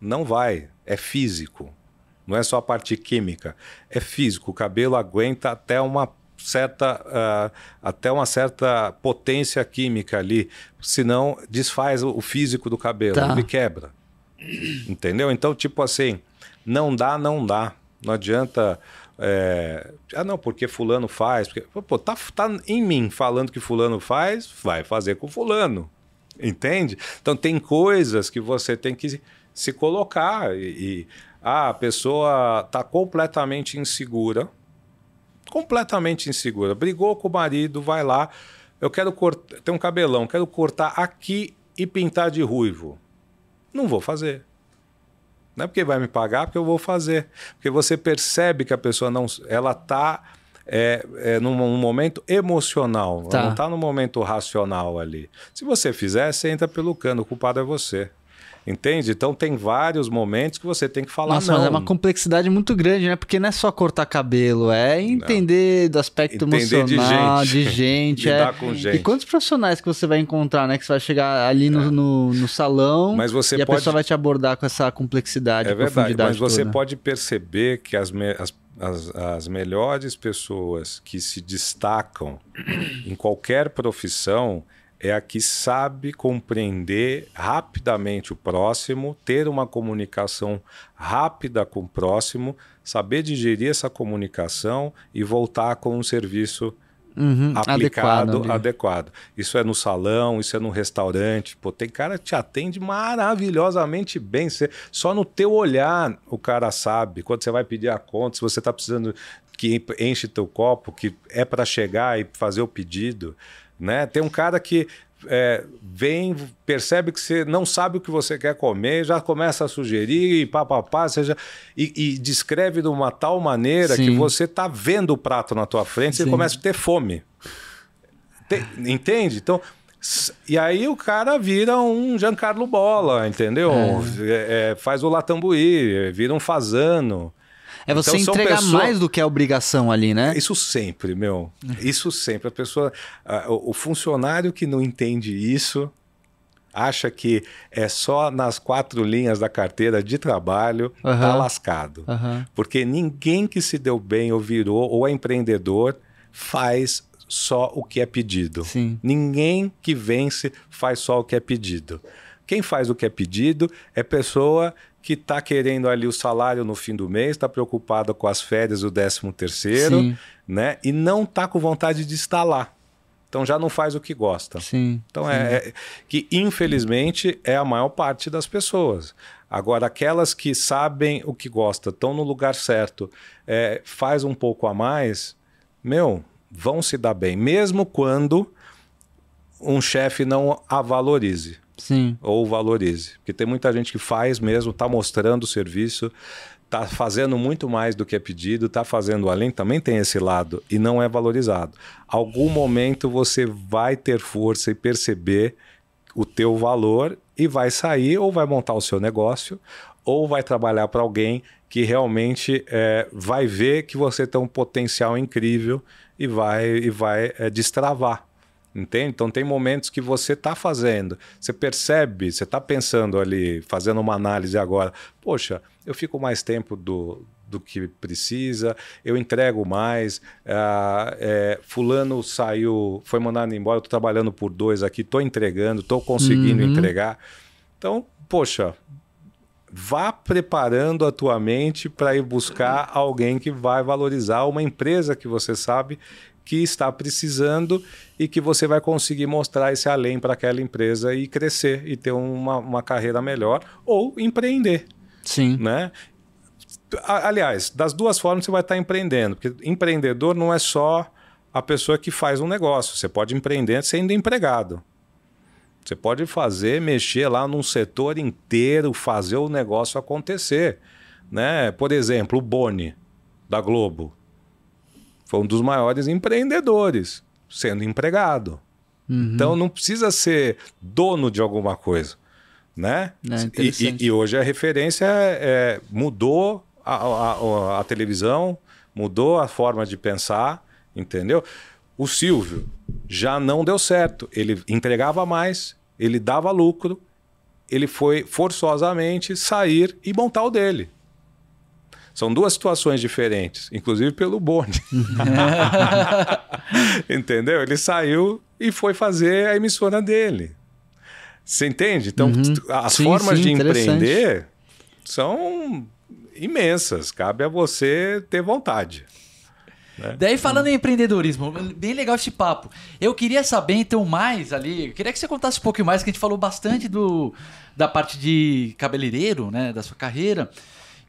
Não vai. É físico. Não é só a parte química. É físico. O cabelo aguenta até uma certa uh, até uma certa potência química ali, senão desfaz o físico do cabelo, tá. ele quebra. Entendeu? Então, tipo assim, não dá, não dá. Não adianta. É... Ah, não, porque fulano faz. Porque, pô, tá, tá em mim falando que fulano faz, vai fazer com fulano. Entende? Então tem coisas que você tem que se colocar e, e ah, a pessoa está completamente insegura completamente insegura. Brigou com o marido, vai lá. Eu quero cortar. Tem um cabelão, quero cortar aqui e pintar de ruivo. Não vou fazer. Não é porque vai me pagar, porque eu vou fazer. Porque você percebe que a pessoa não. Ela está é, é num, num, momento emocional, tá. não está no momento racional ali. Se você fizer, você entra pelo cano, o culpado é você. Entende? Então tem vários momentos que você tem que falar Nossa, não. Mas é uma complexidade muito grande, né? Porque não é só cortar cabelo, é entender não. do aspecto entender emocional, de gente. De gente é... com gente. E quantos profissionais que você vai encontrar, né? Que você vai chegar ali no, é. no, no, salão mas você e a pode... pessoa vai te abordar com essa complexidade, é verdade, Mas você toda. pode perceber que as, me... as as, as, melhores pessoas que se destacam em qualquer profissão, é a que sabe compreender rapidamente o próximo, ter uma comunicação rápida com o próximo, saber digerir essa comunicação e voltar com um serviço Uhum, aplicado, adequado, adequado, Isso é no salão, isso é no restaurante. Pô, tem cara que te atende maravilhosamente bem. Você, só no teu olhar o cara sabe. Quando você vai pedir a conta, se você está precisando que enche teu copo, que é para chegar e fazer o pedido Né? Tem um cara que é, vem, percebe que você não sabe o que você quer comer, já começa a sugerir e papapá, seja, e, e descreve de uma tal maneira Sim. que você está vendo o prato na tua frente, Sim. você começa a ter fome. Entende? Então, e aí o cara vira um Giancarlo Bola, entendeu? É. É, é faz o Latambuí, vira um fazano. É você então, entregar pessoa... mais do que a obrigação ali, né? Isso sempre, meu. Isso sempre. A pessoa. o funcionário que não entende isso acha que é só nas quatro linhas da carteira de trabalho, uhum. tá lascado. Uhum. Porque ninguém que se deu bem ou virou ou é empreendedor faz só o que é pedido. Sim. Ninguém que vence faz só o que é pedido. Quem faz o que é pedido é pessoa que está querendo ali o salário no fim do mês, está preocupada com as férias do 13 terceiro, né? E não está com vontade de estar lá. Então já não faz o que gosta. Sim. Então sim. É, é, que infelizmente é a maior parte das pessoas. Agora aquelas que sabem o que gosta, estão no lugar certo, é, faz um pouco a mais, meu, vão se dar bem, mesmo quando um chefe não a valorize. Sim. Ou valorize. Porque tem muita gente que faz mesmo, está mostrando o serviço, está fazendo muito mais do que é pedido, está fazendo além, também tem esse lado e não é valorizado. Algum momento você vai ter força e perceber o teu valor e vai sair ou vai montar o seu negócio ou vai trabalhar para alguém que realmente é, vai ver que você tem um potencial incrível e vai e vai é, destravar Entende? Então tem momentos que você está fazendo, você percebe, você está pensando ali, fazendo uma análise agora, poxa, eu fico mais tempo do, do que precisa, eu entrego mais, é, é, fulano saiu, foi mandado embora, estou trabalhando por dois aqui, estou entregando, estou conseguindo uhum. entregar. Então, poxa, vá preparando a tua mente para ir buscar alguém que vai valorizar uma empresa que você sabe que está precisando e que você vai conseguir mostrar esse além para aquela empresa e crescer e ter uma, uma carreira melhor ou empreender. Sim. Né? Aliás, das duas formas você vai estar empreendendo, porque empreendedor não é só a pessoa que faz um negócio, você pode empreender sendo empregado. Você pode fazer, mexer lá num setor inteiro, fazer o negócio acontecer. Né? Por exemplo, o Boni, da Globo foi um dos maiores empreendedores, sendo empregado. Uhum. Então não precisa ser dono de alguma coisa. Né? É e, e, e, hoje a referência é, é, mudou a, a, a, televisão, mudou a forma de pensar, entendeu? O Silvio já não deu certo. Ele entregava mais, ele dava lucro, ele foi forçosamente sair e montar o dele. São duas situações diferentes, inclusive pelo bonde. Entendeu? Ele saiu e foi fazer a emissora dele. Você entende? Então, uhum. as sim, formas sim, de empreender são imensas. Cabe a você ter vontade. Né? Daí, falando em empreendedorismo, bem legal esse papo. Eu queria saber, então, mais ali. Queria que você contasse um pouquinho mais, que a gente falou bastante do, da parte de cabeleireiro, né? Da sua carreira.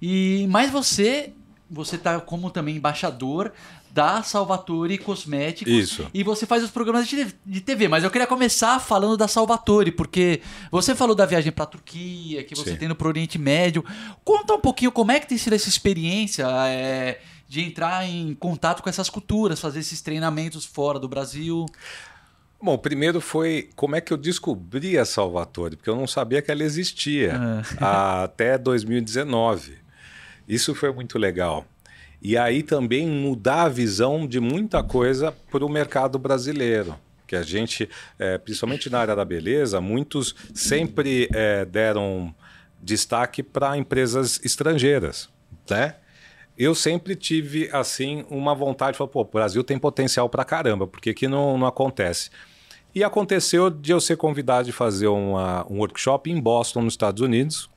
E mas você, você tá como também embaixador da Salvatore Cosméticos. Isso. E você faz os programas de TV. Mas eu queria começar falando da Salvatore, porque você falou da viagem para a Turquia, que você Sim. tem no pro Oriente Médio. Conta um pouquinho como é que tem sido essa experiência é, de entrar em contato com essas culturas, fazer esses treinamentos fora do Brasil. Bom, primeiro foi como é que eu descobri a Salvatore, porque eu não sabia que ela existia ah. até 2019. Isso foi muito legal. E aí também mudar a visão de muita coisa para o mercado brasileiro. Que a gente, é, principalmente na área da beleza, muitos sempre é, deram destaque para empresas estrangeiras, né? Eu sempre tive assim uma vontade de falar, pô, o Brasil tem potencial para caramba, porque aqui não, não acontece. E aconteceu de eu ser convidado de fazer uma, um workshop em Boston, nos Estados Unidos,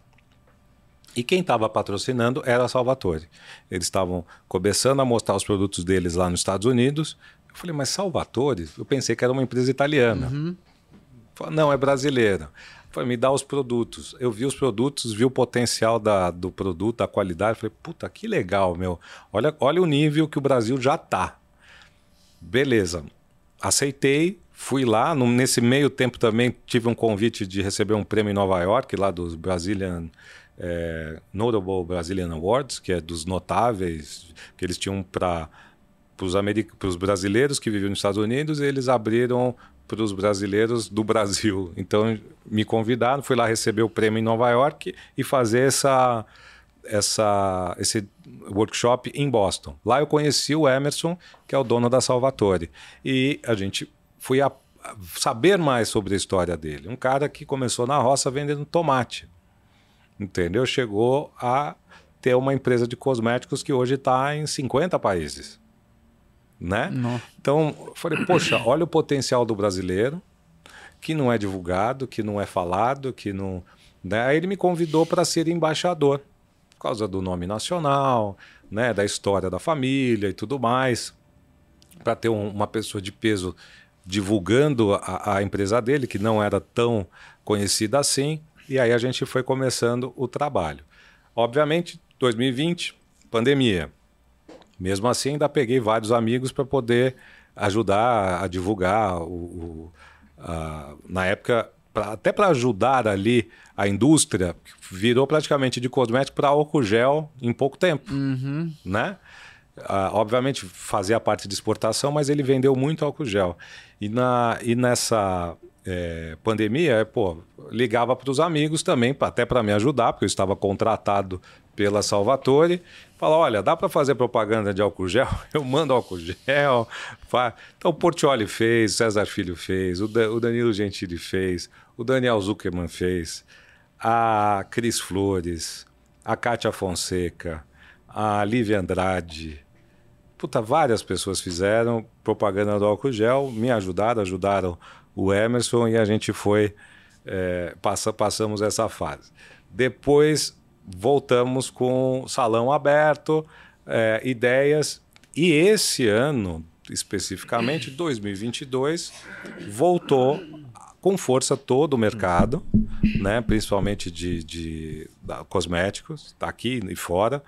e quem estava patrocinando era a Salvatore. Eles estavam começando a mostrar os produtos deles lá nos Estados Unidos. Eu falei, mas Salvatore? Eu pensei que era uma empresa italiana. Uhum. Falei, não, é brasileira. Falei, me dá os produtos. Eu vi os produtos, vi o potencial da, do produto, da qualidade. Falei, puta, que legal, meu. Olha, olha o nível que o Brasil já está. Beleza. Aceitei, Fui lá, no, nesse meio tempo também tive um convite de receber um prêmio em Nova York, lá dos Brazilian é, Notable Brazilian Awards, que é dos notáveis, que eles tinham para os brasileiros que viviam nos Estados Unidos, eles abriram para os brasileiros do Brasil. Então me convidaram, fui lá receber o prêmio em Nova York e fazer essa, essa, esse workshop em Boston. Lá eu conheci o Emerson, que é o dono da Salvatore, e a gente foi a saber mais sobre a história dele. Um cara que começou na roça vendendo tomate, entendeu? Chegou a ter uma empresa de cosméticos que hoje está em 50 países né? Não. Então, eu falei, poxa, olha o potencial do brasileiro, que não é divulgado, que não é falado, que não. Né? Aí ele me convidou para ser embaixador, por causa do nome nacional, né? da história da família e tudo mais, para ter um, uma pessoa de peso divulgando a, a empresa dele, que não era tão conhecida assim, e aí a gente foi começando o trabalho. Obviamente, 2020, pandemia. Mesmo assim, ainda peguei vários amigos para poder ajudar a divulgar o, o a, na época pra, até para ajudar ali a indústria virou praticamente de cosmético para álcool gel em pouco tempo, uhum. né? Uh, obviamente fazia a parte de exportação, mas ele vendeu muito álcool gel. E, na, e nessa é, pandemia, é, pô, ligava para os amigos também, até para me ajudar, porque eu estava contratado pela Salvatore. Fala, olha, dá para fazer propaganda de álcool gel? Eu mando álcool gel. Fa... Então, o Portioli fez, o César Filho fez, o, da, o Danilo Gentili fez, o Daniel Zuckerman fez, a Cris Flores, a Kátia Fonseca, a Lívia Andrade. Puta, várias pessoas fizeram propaganda do álcool gel, me ajudaram, ajudaram o Emerson e a gente foi, é, passa, passamos essa fase. Depois voltamos com salão aberto, é, ideias, e esse ano, especificamente 2022, voltou com força todo o mercado, né, principalmente de, de, de cosméticos, está aqui e fora,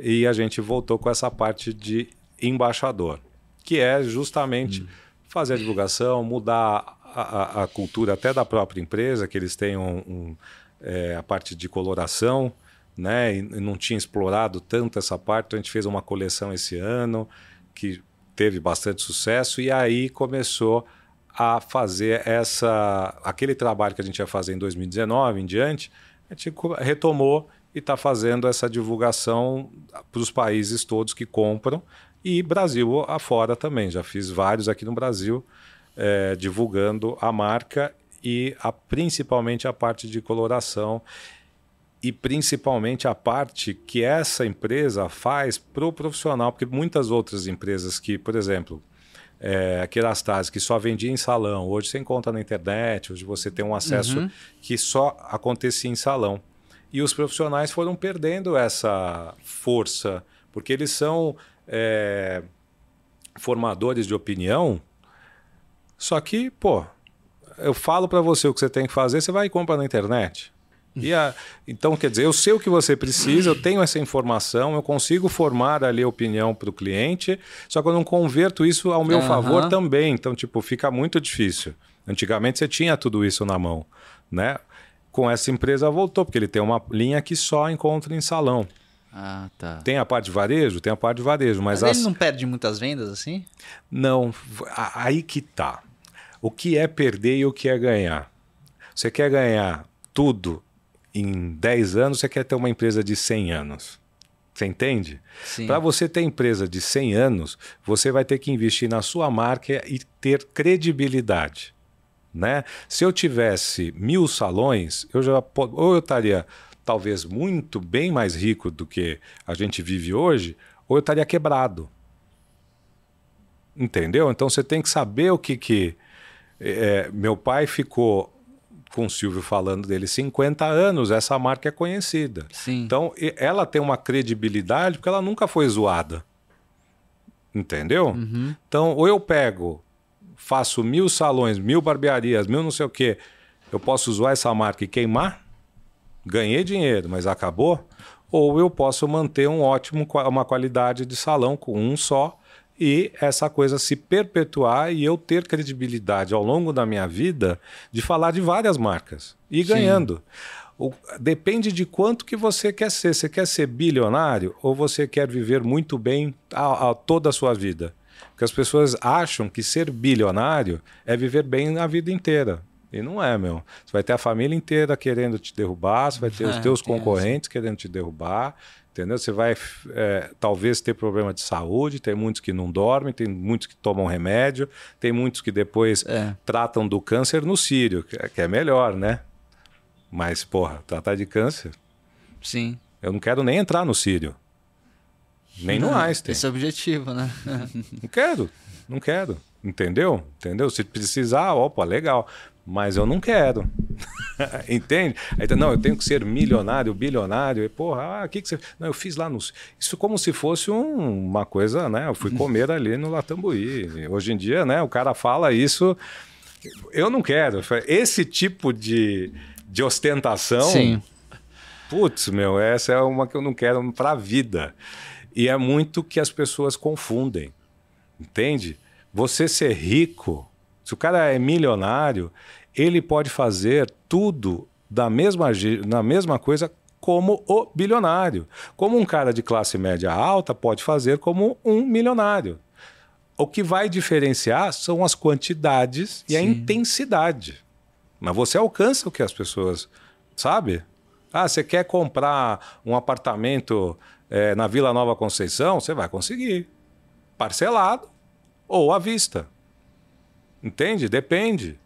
e a gente voltou com essa parte de embaixador, que é justamente hum. fazer a divulgação, mudar a, a, cultura até da própria empresa, que eles tenham um, é, a parte de coloração, né? E não tinha explorado tanto essa parte, então a gente fez uma coleção esse ano que teve bastante sucesso e aí começou a fazer essa aquele trabalho que a gente ia fazer em 2019 em diante, a gente retomou e está fazendo essa divulgação para os países todos que compram e Brasil afora também. Já fiz vários aqui no Brasil é, divulgando a marca e a, principalmente a parte de coloração e principalmente a parte que essa empresa faz para o profissional, porque muitas outras empresas que, por exemplo, é, a Kerastase, que só vendia em salão, hoje você encontra na internet, hoje você tem um acesso uhum. que só acontecia em salão. E os profissionais foram perdendo essa força, porque eles são é, formadores de opinião só que, pô, eu falo para você o que você tem que fazer, você vai e compra na internet. E a, então, quer dizer, eu sei o que você precisa, eu tenho essa informação, eu consigo formar ali a opinião para o cliente, só que eu não converto isso ao meu uhum. favor também. Então, tipo, fica muito difícil. Antigamente você tinha tudo isso na mão, né? Com essa empresa voltou, porque ele tem uma linha que só encontra em salão. Ah, tá. Tem a parte de varejo? Tem a parte de varejo, mas... mas as... ele não perde muitas vendas assim? Não, aí que tá o que é perder e o que é ganhar. Você quer ganhar tudo em 10 anos, você quer ter uma empresa de 100 anos. Você entende? Para você ter empresa de 100 anos, você vai ter que investir na sua marca e ter credibilidade. Né? Se eu tivesse mil salões, eu já ou eu estaria talvez muito bem mais rico do que a gente vive hoje, ou eu estaria quebrado. Entendeu? Então você tem que saber o que, que é, meu pai ficou com o Silvio falando dele 50 anos, essa marca é conhecida. Sim. Então, ela tem uma credibilidade porque ela nunca foi zoada. Entendeu? Uhum. Então, ou eu pego, faço mil salões, mil barbearias, mil não sei o quê, eu posso zoar essa marca e queimar? Ganhei dinheiro, mas acabou? Ou eu posso manter um ótimo, uma qualidade de salão com um só e essa coisa se perpetuar e eu ter credibilidade ao longo da minha vida de falar de várias marcas e ganhando. O, depende de quanto que você quer ser. Você quer ser bilionário ou você quer viver muito bem a, a toda a sua vida? Porque as pessoas acham que ser bilionário é viver bem a vida inteira. E não é, meu. Você vai ter a família inteira querendo te derrubar, você vai ter é, os teus concorrentes querendo te derrubar, entendeu? Você vai é, talvez ter problema de saúde, tem muitos que não dormem, tem muitos que tomam remédio, tem muitos que depois é. tratam do câncer no sírio, que é, é melhor, né? Mas, porra, tratar de câncer. Sim. Eu não quero nem entrar no sírio. Nem no Einstein. Esse é o objetivo, né? não quero, não quero. Entendeu? Entendeu? Se precisar, opa, legal mas eu não quero. Entende? Aí, não, eu tenho que ser milionário, bilionário. E, porra, ah, o que, que você. Não, eu fiz lá no. Isso como se fosse um, uma coisa, né? Eu fui comer ali no Latambuí. Hoje em dia, né? O cara fala isso. Eu não quero. Esse tipo de, de ostentação. Sim. Putz, meu, essa é uma que eu não quero para a vida. E é muito que as pessoas confundem. Entende? Você ser rico se o cara é milionário, ele pode fazer tudo da mesma, na mesma coisa como o bilionário. Como um cara de classe média alta pode fazer como um milionário. O que vai diferenciar são as quantidades e Sim. a intensidade. Mas você alcança o que as pessoas. Sabe? Ah, você quer comprar um apartamento é, na Vila Nova Conceição? Você vai conseguir. Parcelado ou à vista. Entende? Depende.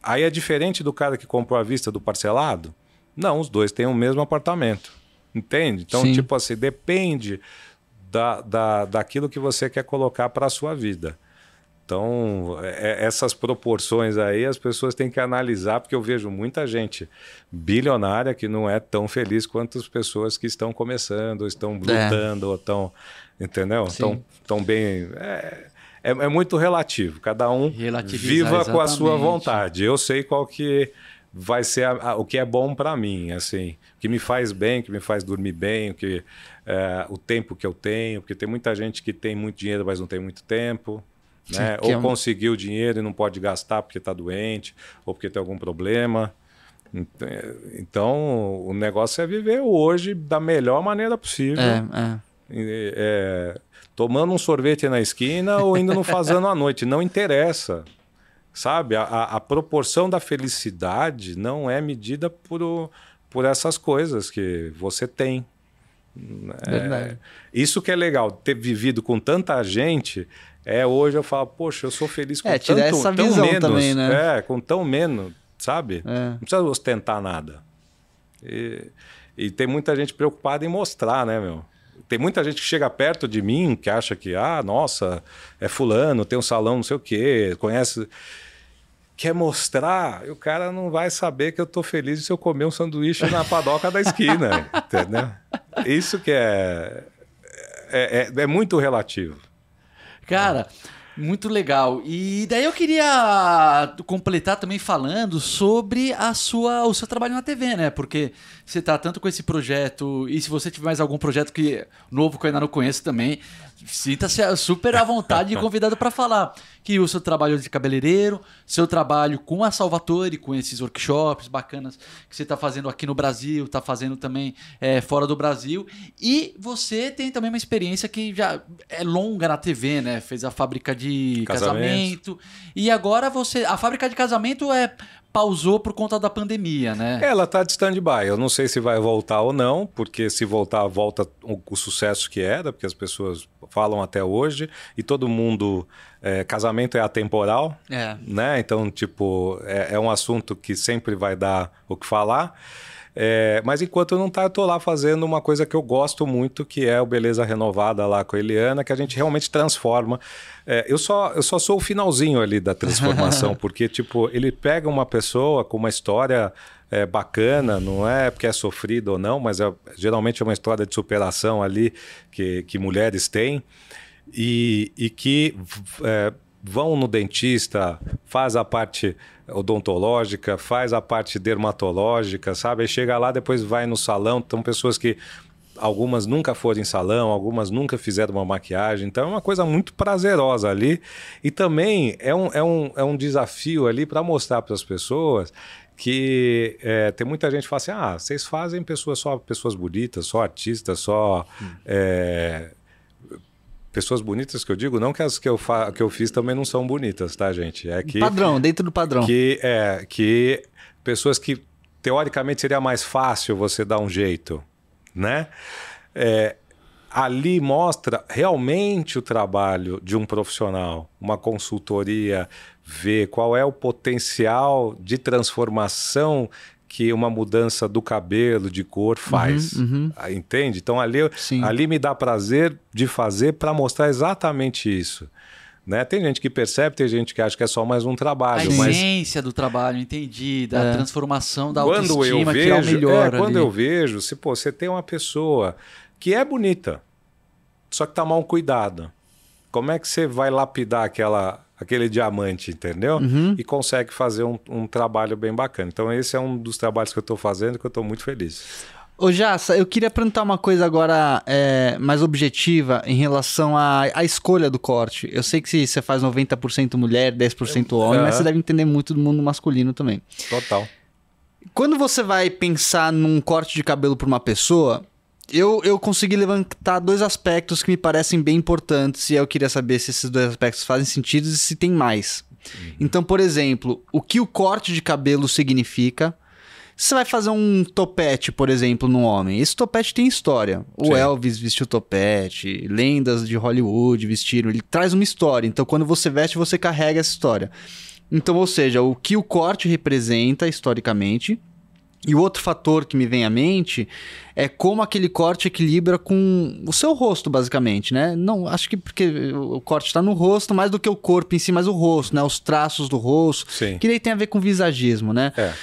Aí é diferente do cara que comprou à vista do parcelado? Não, os dois têm o mesmo apartamento. Entende? Então, Sim. tipo assim, depende da, da, daquilo que você quer colocar para a sua vida. Então, é, é, essas proporções aí as pessoas têm que analisar, porque eu vejo muita gente bilionária que não é tão feliz quanto as pessoas que estão começando, estão é. lutando, é. ou estão. Entendeu? Estão, estão bem. É, é, é muito relativo. Cada um viva exatamente. com a sua vontade. Eu sei qual que vai ser a, a, o que é bom para mim, assim, o que me faz bem, o que me faz dormir bem, o que é, o tempo que eu tenho, porque tem muita gente que tem muito dinheiro, mas não tem muito tempo. Né? Ou é um... conseguiu dinheiro e não pode gastar porque está doente ou porque tem algum problema. Então, o negócio é viver hoje da melhor maneira possível. É, é. É, tomando um sorvete na esquina ou indo no fazendo à noite. Não interessa. Sabe? A, a, proporção da felicidade não é medida por, por essas coisas que você tem. É, isso que é legal, ter vivido com tanta gente. É, hoje eu falo, poxa, eu sou feliz com é, tanto, essa tão menos. Também, né? É, com tão menos, sabe? É. Não precisa ostentar nada. E, e tem muita gente preocupada em mostrar, né, meu? Tem muita gente que chega perto de mim que acha que, ah, nossa, é fulano, tem um salão, não sei o quê, conhece. Quer mostrar, e o cara não vai saber que eu tô feliz se eu comer um sanduíche na padoca da esquina. entendeu? Isso que é, é, é, é muito relativo. Cara, muito legal. E daí eu queria completar também falando sobre a sua, o seu trabalho na TV, né? Porque você tá tanto com esse projeto, e se você tiver mais algum projeto que novo que eu ainda não conheço também, sinta-se super à vontade e convidado para falar que o seu trabalho de cabeleireiro, seu trabalho com a Salvatore, com esses workshops bacanas que você está fazendo aqui no Brasil, está fazendo também é, fora do Brasil, e você tem também uma experiência que já é longa na TV, né? Fez a fábrica de casamento, casamento. E agora você, a fábrica de casamento é pausou por conta da pandemia, né? Ela está de stand-by. Eu não sei se vai voltar ou não, porque se voltar, volta o, o, sucesso que era, porque as pessoas falam até hoje, e todo mundo. É, casamento é atemporal, é. né? Então, tipo, é, é um assunto que sempre vai dar o que falar. É, mas enquanto eu não tá, eu tô lá fazendo uma coisa que eu gosto muito, que é o Beleza Renovada lá com a Eliana, que a gente realmente transforma. É, eu, só, eu só sou o finalzinho ali da transformação, porque, tipo, ele pega uma pessoa com uma história é, bacana, não é porque é sofrido ou não, mas é, geralmente é uma história de superação ali que, que mulheres têm e, e que é, vão no dentista, faz a parte odontológica, faz a parte dermatológica, sabe? Aí chega lá, depois vai no salão, são pessoas que algumas nunca foram em salão, algumas nunca fizeram uma maquiagem, então é uma coisa muito prazerosa ali. E também é um, é um, é um desafio ali para mostrar para as pessoas que é, tem muita gente que fala assim: ah, vocês fazem pessoas só pessoas bonitas, só artistas, só. Hum. É, pessoas bonitas que eu digo, não que as que eu, fa que eu fiz também não são bonitas, tá, gente? É que. Padrão, dentro do padrão. Que, é, que pessoas que teoricamente seria mais fácil você dar um jeito, né? É, ali mostra realmente o trabalho de um profissional, uma consultoria, ver qual é o potencial de transformação que uma mudança do cabelo, de cor faz. Uhum, uhum. Entende? Então ali, ali me dá prazer de fazer para mostrar exatamente isso. Né? Tem gente que percebe, tem gente que acha que é só mais um trabalho. A mas... essência do trabalho, entendi, da é. transformação da quando autoestima, eu vejo, que é o melhor. É, quando eu vejo, se pô, você tem uma pessoa que é bonita, só que está mal cuidada. Como é que você vai lapidar aquela, aquele diamante, entendeu? Uhum. E consegue fazer um, um, trabalho bem bacana. Então, esse é um dos trabalhos que eu estou fazendo que eu estou muito feliz. Ô Jassa, eu queria perguntar uma coisa agora é, mais objetiva em relação à, à escolha do corte. Eu sei que se você faz 90% mulher, 10% homem, mas você deve entender muito do mundo masculino também. Total. Quando você vai pensar num corte de cabelo para uma pessoa, eu, eu consegui levantar dois aspectos que me parecem bem importantes e eu queria saber se esses dois aspectos fazem sentido e se tem mais. Uhum. Então, por exemplo, o que o corte de cabelo significa. Você vai fazer um topete, por exemplo, no homem. Esse topete tem história. O Sim. Elvis vestiu topete, lendas de Hollywood vestiram. Ele traz uma história. Então, quando você veste, você carrega essa história. Então, ou seja, o que o corte representa historicamente e o outro fator que me vem à mente é como aquele corte equilibra com o seu rosto, basicamente, né? Não, acho que porque o corte está no rosto mais do que o corpo em si, mas o rosto, né? Os traços do rosto. Sim. Que daí tem a ver com visagismo, né? É.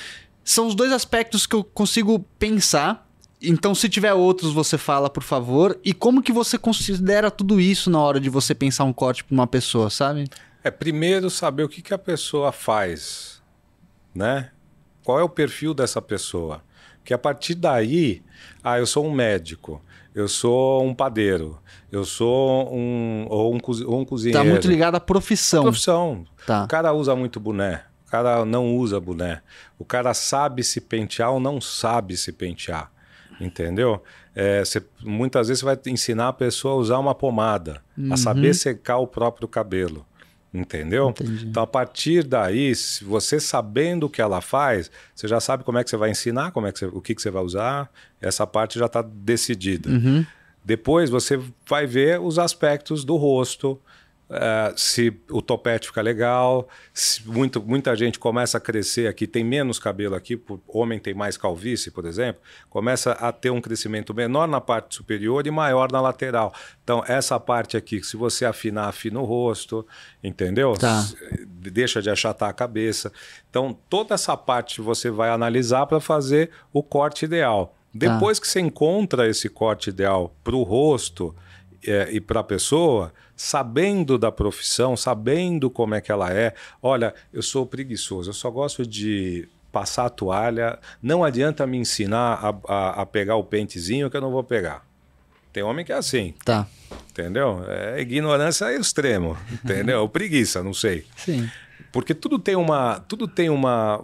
São os dois aspectos que eu consigo pensar. Então, se tiver outros, você fala, por favor. E como que você considera tudo isso na hora de você pensar um corte para uma pessoa, sabe? É primeiro saber o que, que a pessoa faz, né? Qual é o perfil dessa pessoa? Que a partir daí, ah, eu sou um médico, eu sou um padeiro, eu sou um ou um, ou um cozinheiro. Tá muito ligado à profissão. Profissão. Tá. O cara usa muito boné, o cara não usa boné, o cara sabe se pentear ou não sabe se pentear, entendeu? É, você, muitas vezes você vai ensinar a pessoa a usar uma pomada, uhum. a saber secar o próprio cabelo. Entendeu? Entendi. Então, a partir daí, se você sabendo o que ela faz, você já sabe como é que você vai ensinar, como é que você, o que, que você vai usar. Essa parte já está decidida. Uhum. Depois você vai ver os aspectos do rosto, Uh, se o topete fica legal, muito, muita gente começa a crescer aqui, tem menos cabelo aqui, por, homem tem mais calvície, por exemplo, começa a ter um crescimento menor na parte superior e maior na lateral. Então, essa parte aqui, se você afinar, afina o rosto, entendeu? Tá. Deixa de achatar a cabeça. Então, toda essa parte você vai analisar para fazer o corte ideal. Tá. Depois tá. que você encontra esse corte ideal para o rosto é, e para a pessoa, sabendo da profissão, sabendo como é que ela é. Olha, eu sou preguiçoso, eu só gosto de passar a toalha. Não adianta me ensinar a, a, a pegar o pentezinho que eu não vou pegar. Tem homem que é assim. Tá. Entendeu? É ignorância extremo, entendeu? preguiça, não sei. Sim. Porque tudo tem uma, tudo tem uma,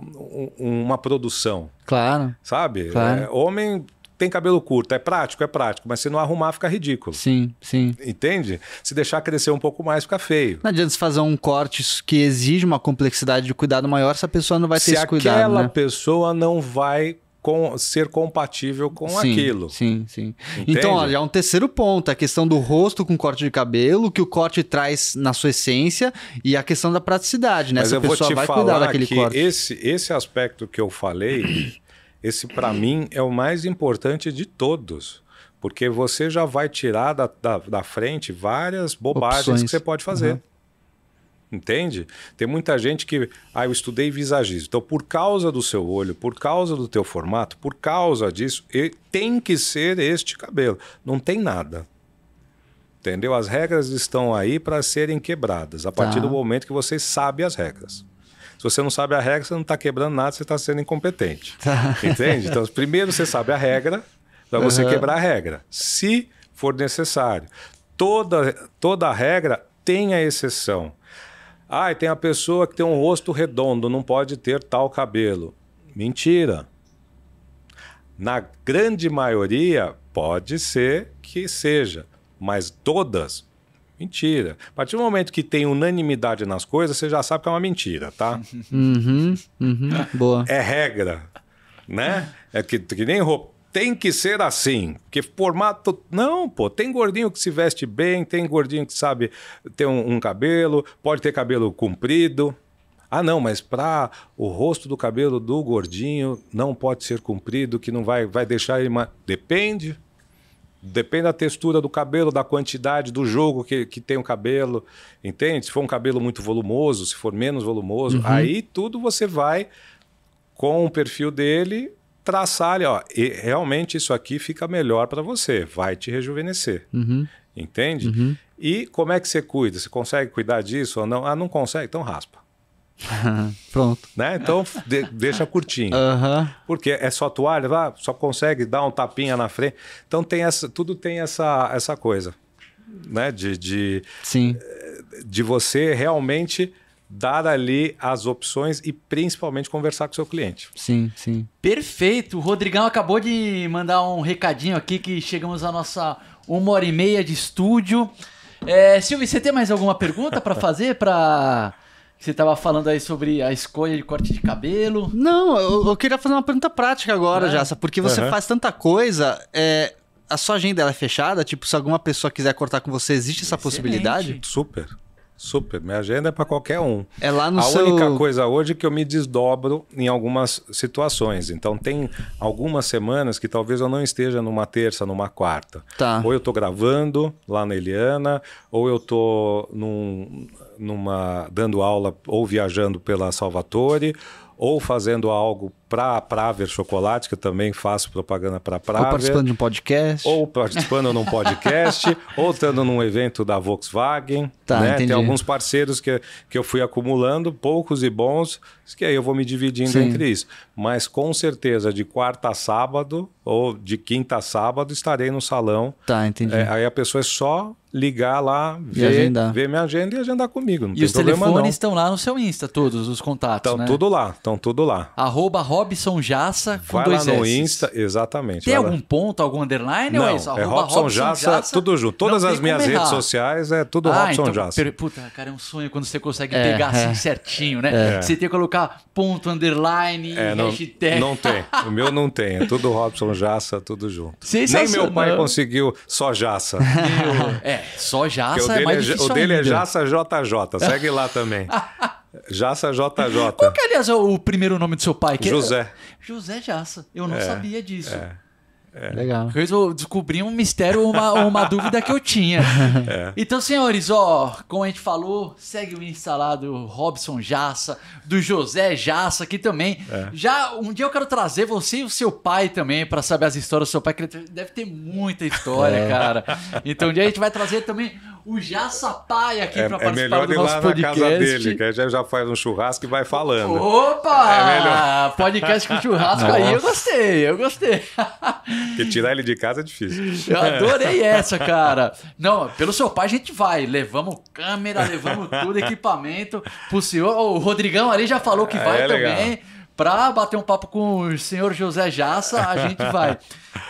uma produção. Claro. Sabe? Claro. É, homem tem cabelo curto. É prático, é prático, mas se não arrumar, fica ridículo. Sim, sim. Entende? Se deixar crescer um pouco mais, fica feio. Não adianta fazer um corte que exige uma complexidade de cuidado maior se a pessoa não vai ter se esse cuidado. Se aquela né? pessoa não vai com, ser compatível com sim, aquilo. Sim, sim. Entende? Então, olha, é um terceiro ponto, a questão do rosto com corte de cabelo, que o corte traz na sua essência, e a questão da praticidade, né? Mas Essa pessoa vai cuidar daquele corte. Esse, esse aspecto que eu falei esse, para mim, é o mais importante de todos. Porque você já vai tirar da, da, da frente várias bobagens Opções. que você pode fazer. Uhum. Entende? Tem muita gente que. Ah, eu estudei visagismo. Então, por causa do seu olho, por causa do teu formato, por causa disso, tem que ser este cabelo. Não tem nada. Entendeu? As regras estão aí para serem quebradas a partir tá. do momento que você sabe as regras. Se você não sabe a regra, você não está quebrando nada, você está sendo incompetente. Tá. Entende? Então, primeiro você sabe a regra, para você Aham. quebrar a regra, se for necessário. Toda, toda regra tem a exceção. Ah, e tem a pessoa que tem um rosto redondo, não pode ter tal cabelo. Mentira. Na grande maioria, pode ser que seja, mas todas, mentira. A partir do momento que tem unanimidade nas coisas, você já sabe que é uma mentira, tá? Uhum, uhum, boa. É regra, né? É que, que nem roupa. Tem que ser assim, porque formato. Não, pô, tem gordinho que se veste bem, tem gordinho que sabe ter um, um cabelo, pode ter cabelo comprido. Ah, não, mas para o rosto do cabelo do gordinho não pode ser comprido, que não vai, vai deixar ele. Depende. Depende da textura do cabelo, da quantidade do jogo que, que tem o cabelo, entende? Se for um cabelo muito volumoso, se for menos volumoso, aí tudo você vai com o perfil dele traçar ali, ó, e realmente isso aqui fica melhor para você, vai te rejuvenescer. Uhum. Entende? E como é que você cuida? Você consegue cuidar disso ou não? Ah, não consegue, então raspa. Pronto. Né? Então de- deixa curtinho. Aham. Porque é só toalha, lá, só consegue dar um tapinha na frente. Então tem essa, tudo tem essa, essa coisa, né? De, de, Sim. de você realmente dar ali as opções e principalmente conversar com o seu cliente. Sim, sim. Perfeito. O Rodrigão acabou de mandar um recadinho aqui que chegamos à nossa uma hora e meia de estúdio. É, Silvio, você tem mais alguma pergunta para fazer? Para você estava falando aí sobre a escolha de corte de cabelo. Não, eu, eu queria fazer uma pergunta prática agora, É. Jassa, porque você Aham. faz tanta coisa. é, a sua agenda ela é fechada? Tipo, se alguma pessoa quiser cortar com você, existe essa possibilidade? Super, super. Minha agenda é para qualquer um. É lá no a seu. única coisa hoje é que eu me desdobro em algumas situações. Então, tem algumas semanas que talvez eu não esteja numa terça, numa quarta. Tá. Ou eu tô gravando lá na Eliana, ou eu tô num, numa, dando aula ou viajando pela Salvatore, ou fazendo algo para Praver Chocolate, que eu também faço propaganda para Ou Praver. participando de um podcast. Ou participando num podcast, ou estando num evento da Volkswagen. Tá, né? Tem alguns parceiros que, que eu fui acumulando, poucos e bons, que aí eu vou me dividindo Sim. entre isso. Mas com certeza, de quarta a sábado, ou de quinta a sábado, estarei no salão. Tá, entendi. É, aí a pessoa é só ligar lá, ver, ver minha agenda e agendar comigo. Não E os problema telefones não. estão lá no seu Insta, todos os contatos, Estão né? tudo lá, estão tudo lá. Arroba Robson Jassa com Vai dois lá no S's. Insta, exatamente. Tem vai lá. algum ponto, algum underline? ou Não, é isso? é Arroba Robson Jassa, tudo junto. Todas as minhas como redes errar. sociais é tudo ah, Robson então, Jassa. per- Puta, cara, é um sonho quando você consegue É, pegar assim é. certinho, né? É. Você tem que colocar ponto, underline, É, não, hashtag. não tem. O meu não tem. É tudo Robson Jassa, tudo junto. Nem meu pai conseguiu só Jassa. É, só o é mais é, difícil o dele é. Jassa JJ. Segue lá também. Jassa JJ. Qual que, aliás, é o primeiro nome do seu pai? Que é- José. José Jassa. Eu não É, sabia disso. Legal. Eu descobri um mistério, uma, uma dúvida que eu tinha. É. Então, senhores, ó, como a gente falou, segue o Insta lá do Robson Jassa, do José Jassa, aqui também. É. Já um dia eu quero trazer você e o seu pai também para saber as histórias do seu pai, que ele deve ter muita história, É. cara. Então, um dia a gente vai trazer também o Jassa Pai aqui É, para é participar melhor do ir nosso lá na podcast. casa dele, que aí já, já faz um churrasco e vai falando. Opa! É melhor. Podcast com churrasco aí, eu gostei, eu gostei. Porque tirar ele de casa é difícil. Eu adorei essa, cara. Não, pelo seu pai a gente vai. Levamos câmera, levamos tudo, equipamento pro senhor. O Rodrigão ali já falou que É, vai é legal. também. Pra bater um papo com o senhor José Jassa, a gente vai.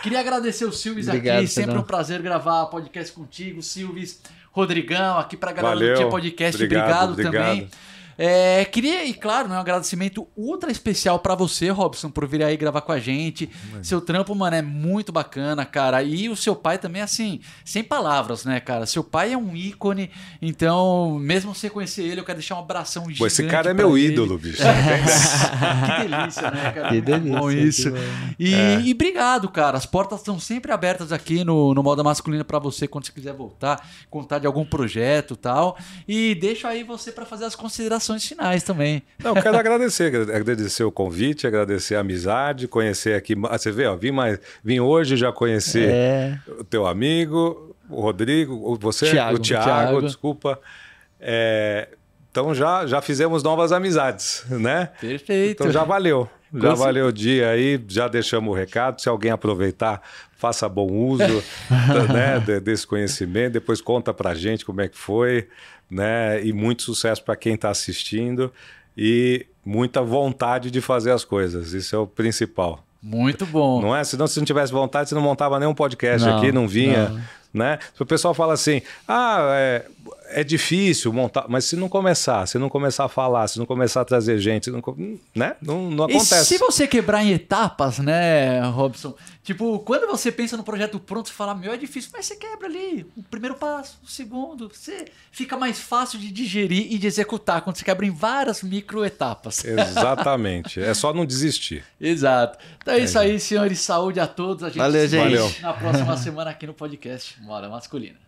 Queria agradecer o Silvis Obrigado, aqui. Sempre Pedrão. um prazer gravar podcast contigo, Silvis. Rodrigão, aqui pra galera Valeu. do Tia Podcast. Obrigado, Obrigado, obrigado. também. É, queria, e claro, né, um agradecimento ultra especial pra você, Robson, por vir aí gravar com a gente. Seu trampo, mano, é muito bacana, cara. E o seu pai também, assim, sem palavras, né, cara? Seu pai é um ícone, então, mesmo sem conhecer ele, eu quero deixar um abração gigante. Pô, esse cara é meu ele. ídolo, bicho. que delícia, né, cara? Que Muito delícia, Bom que isso. E, É. e obrigado, cara. As portas estão sempre abertas aqui no, no Moda Masculina pra você quando você quiser voltar, contar de algum projeto e tal. E deixo aí você pra fazer as considerações finais também. Não, eu quero agradecer, agradecer o convite, agradecer a amizade, conhecer aqui. ah, Você vê, ó, vim, mais, vim hoje já conhecer É. o teu amigo, o Rodrigo, você, Thiago, o Thiago. desculpa. É, então já, já fizemos novas amizades, né? Perfeito. Então já valeu. Já valeu o dia aí, já deixamos o recado. Se alguém aproveitar, faça bom uso né, desse conhecimento. Depois conta pra gente como é que foi, né? E muito sucesso para quem está assistindo e muita vontade de fazer as coisas. Isso é o principal. Muito bom. Não é? Senão, se não tivesse vontade, você não montava nenhum podcast não, aqui, não vinha. Não. Né? O pessoal fala assim: ah, é, é difícil montar, mas se não começar, se não começar a falar, se não começar a trazer gente, não, né? não, não acontece. E se você quebrar em etapas, né, Robson? Tipo, quando você pensa no projeto pronto, você fala, meu, é difícil, mas você quebra ali o primeiro passo, o segundo, você fica mais fácil de digerir e de executar quando você quebra em várias micro etapas. Exatamente. é só não desistir. Exato. Então é, é isso aí, senhores. Saúde a todos. A gente Valeu, se gente. na próxima semana aqui no podcast Moda Masculina.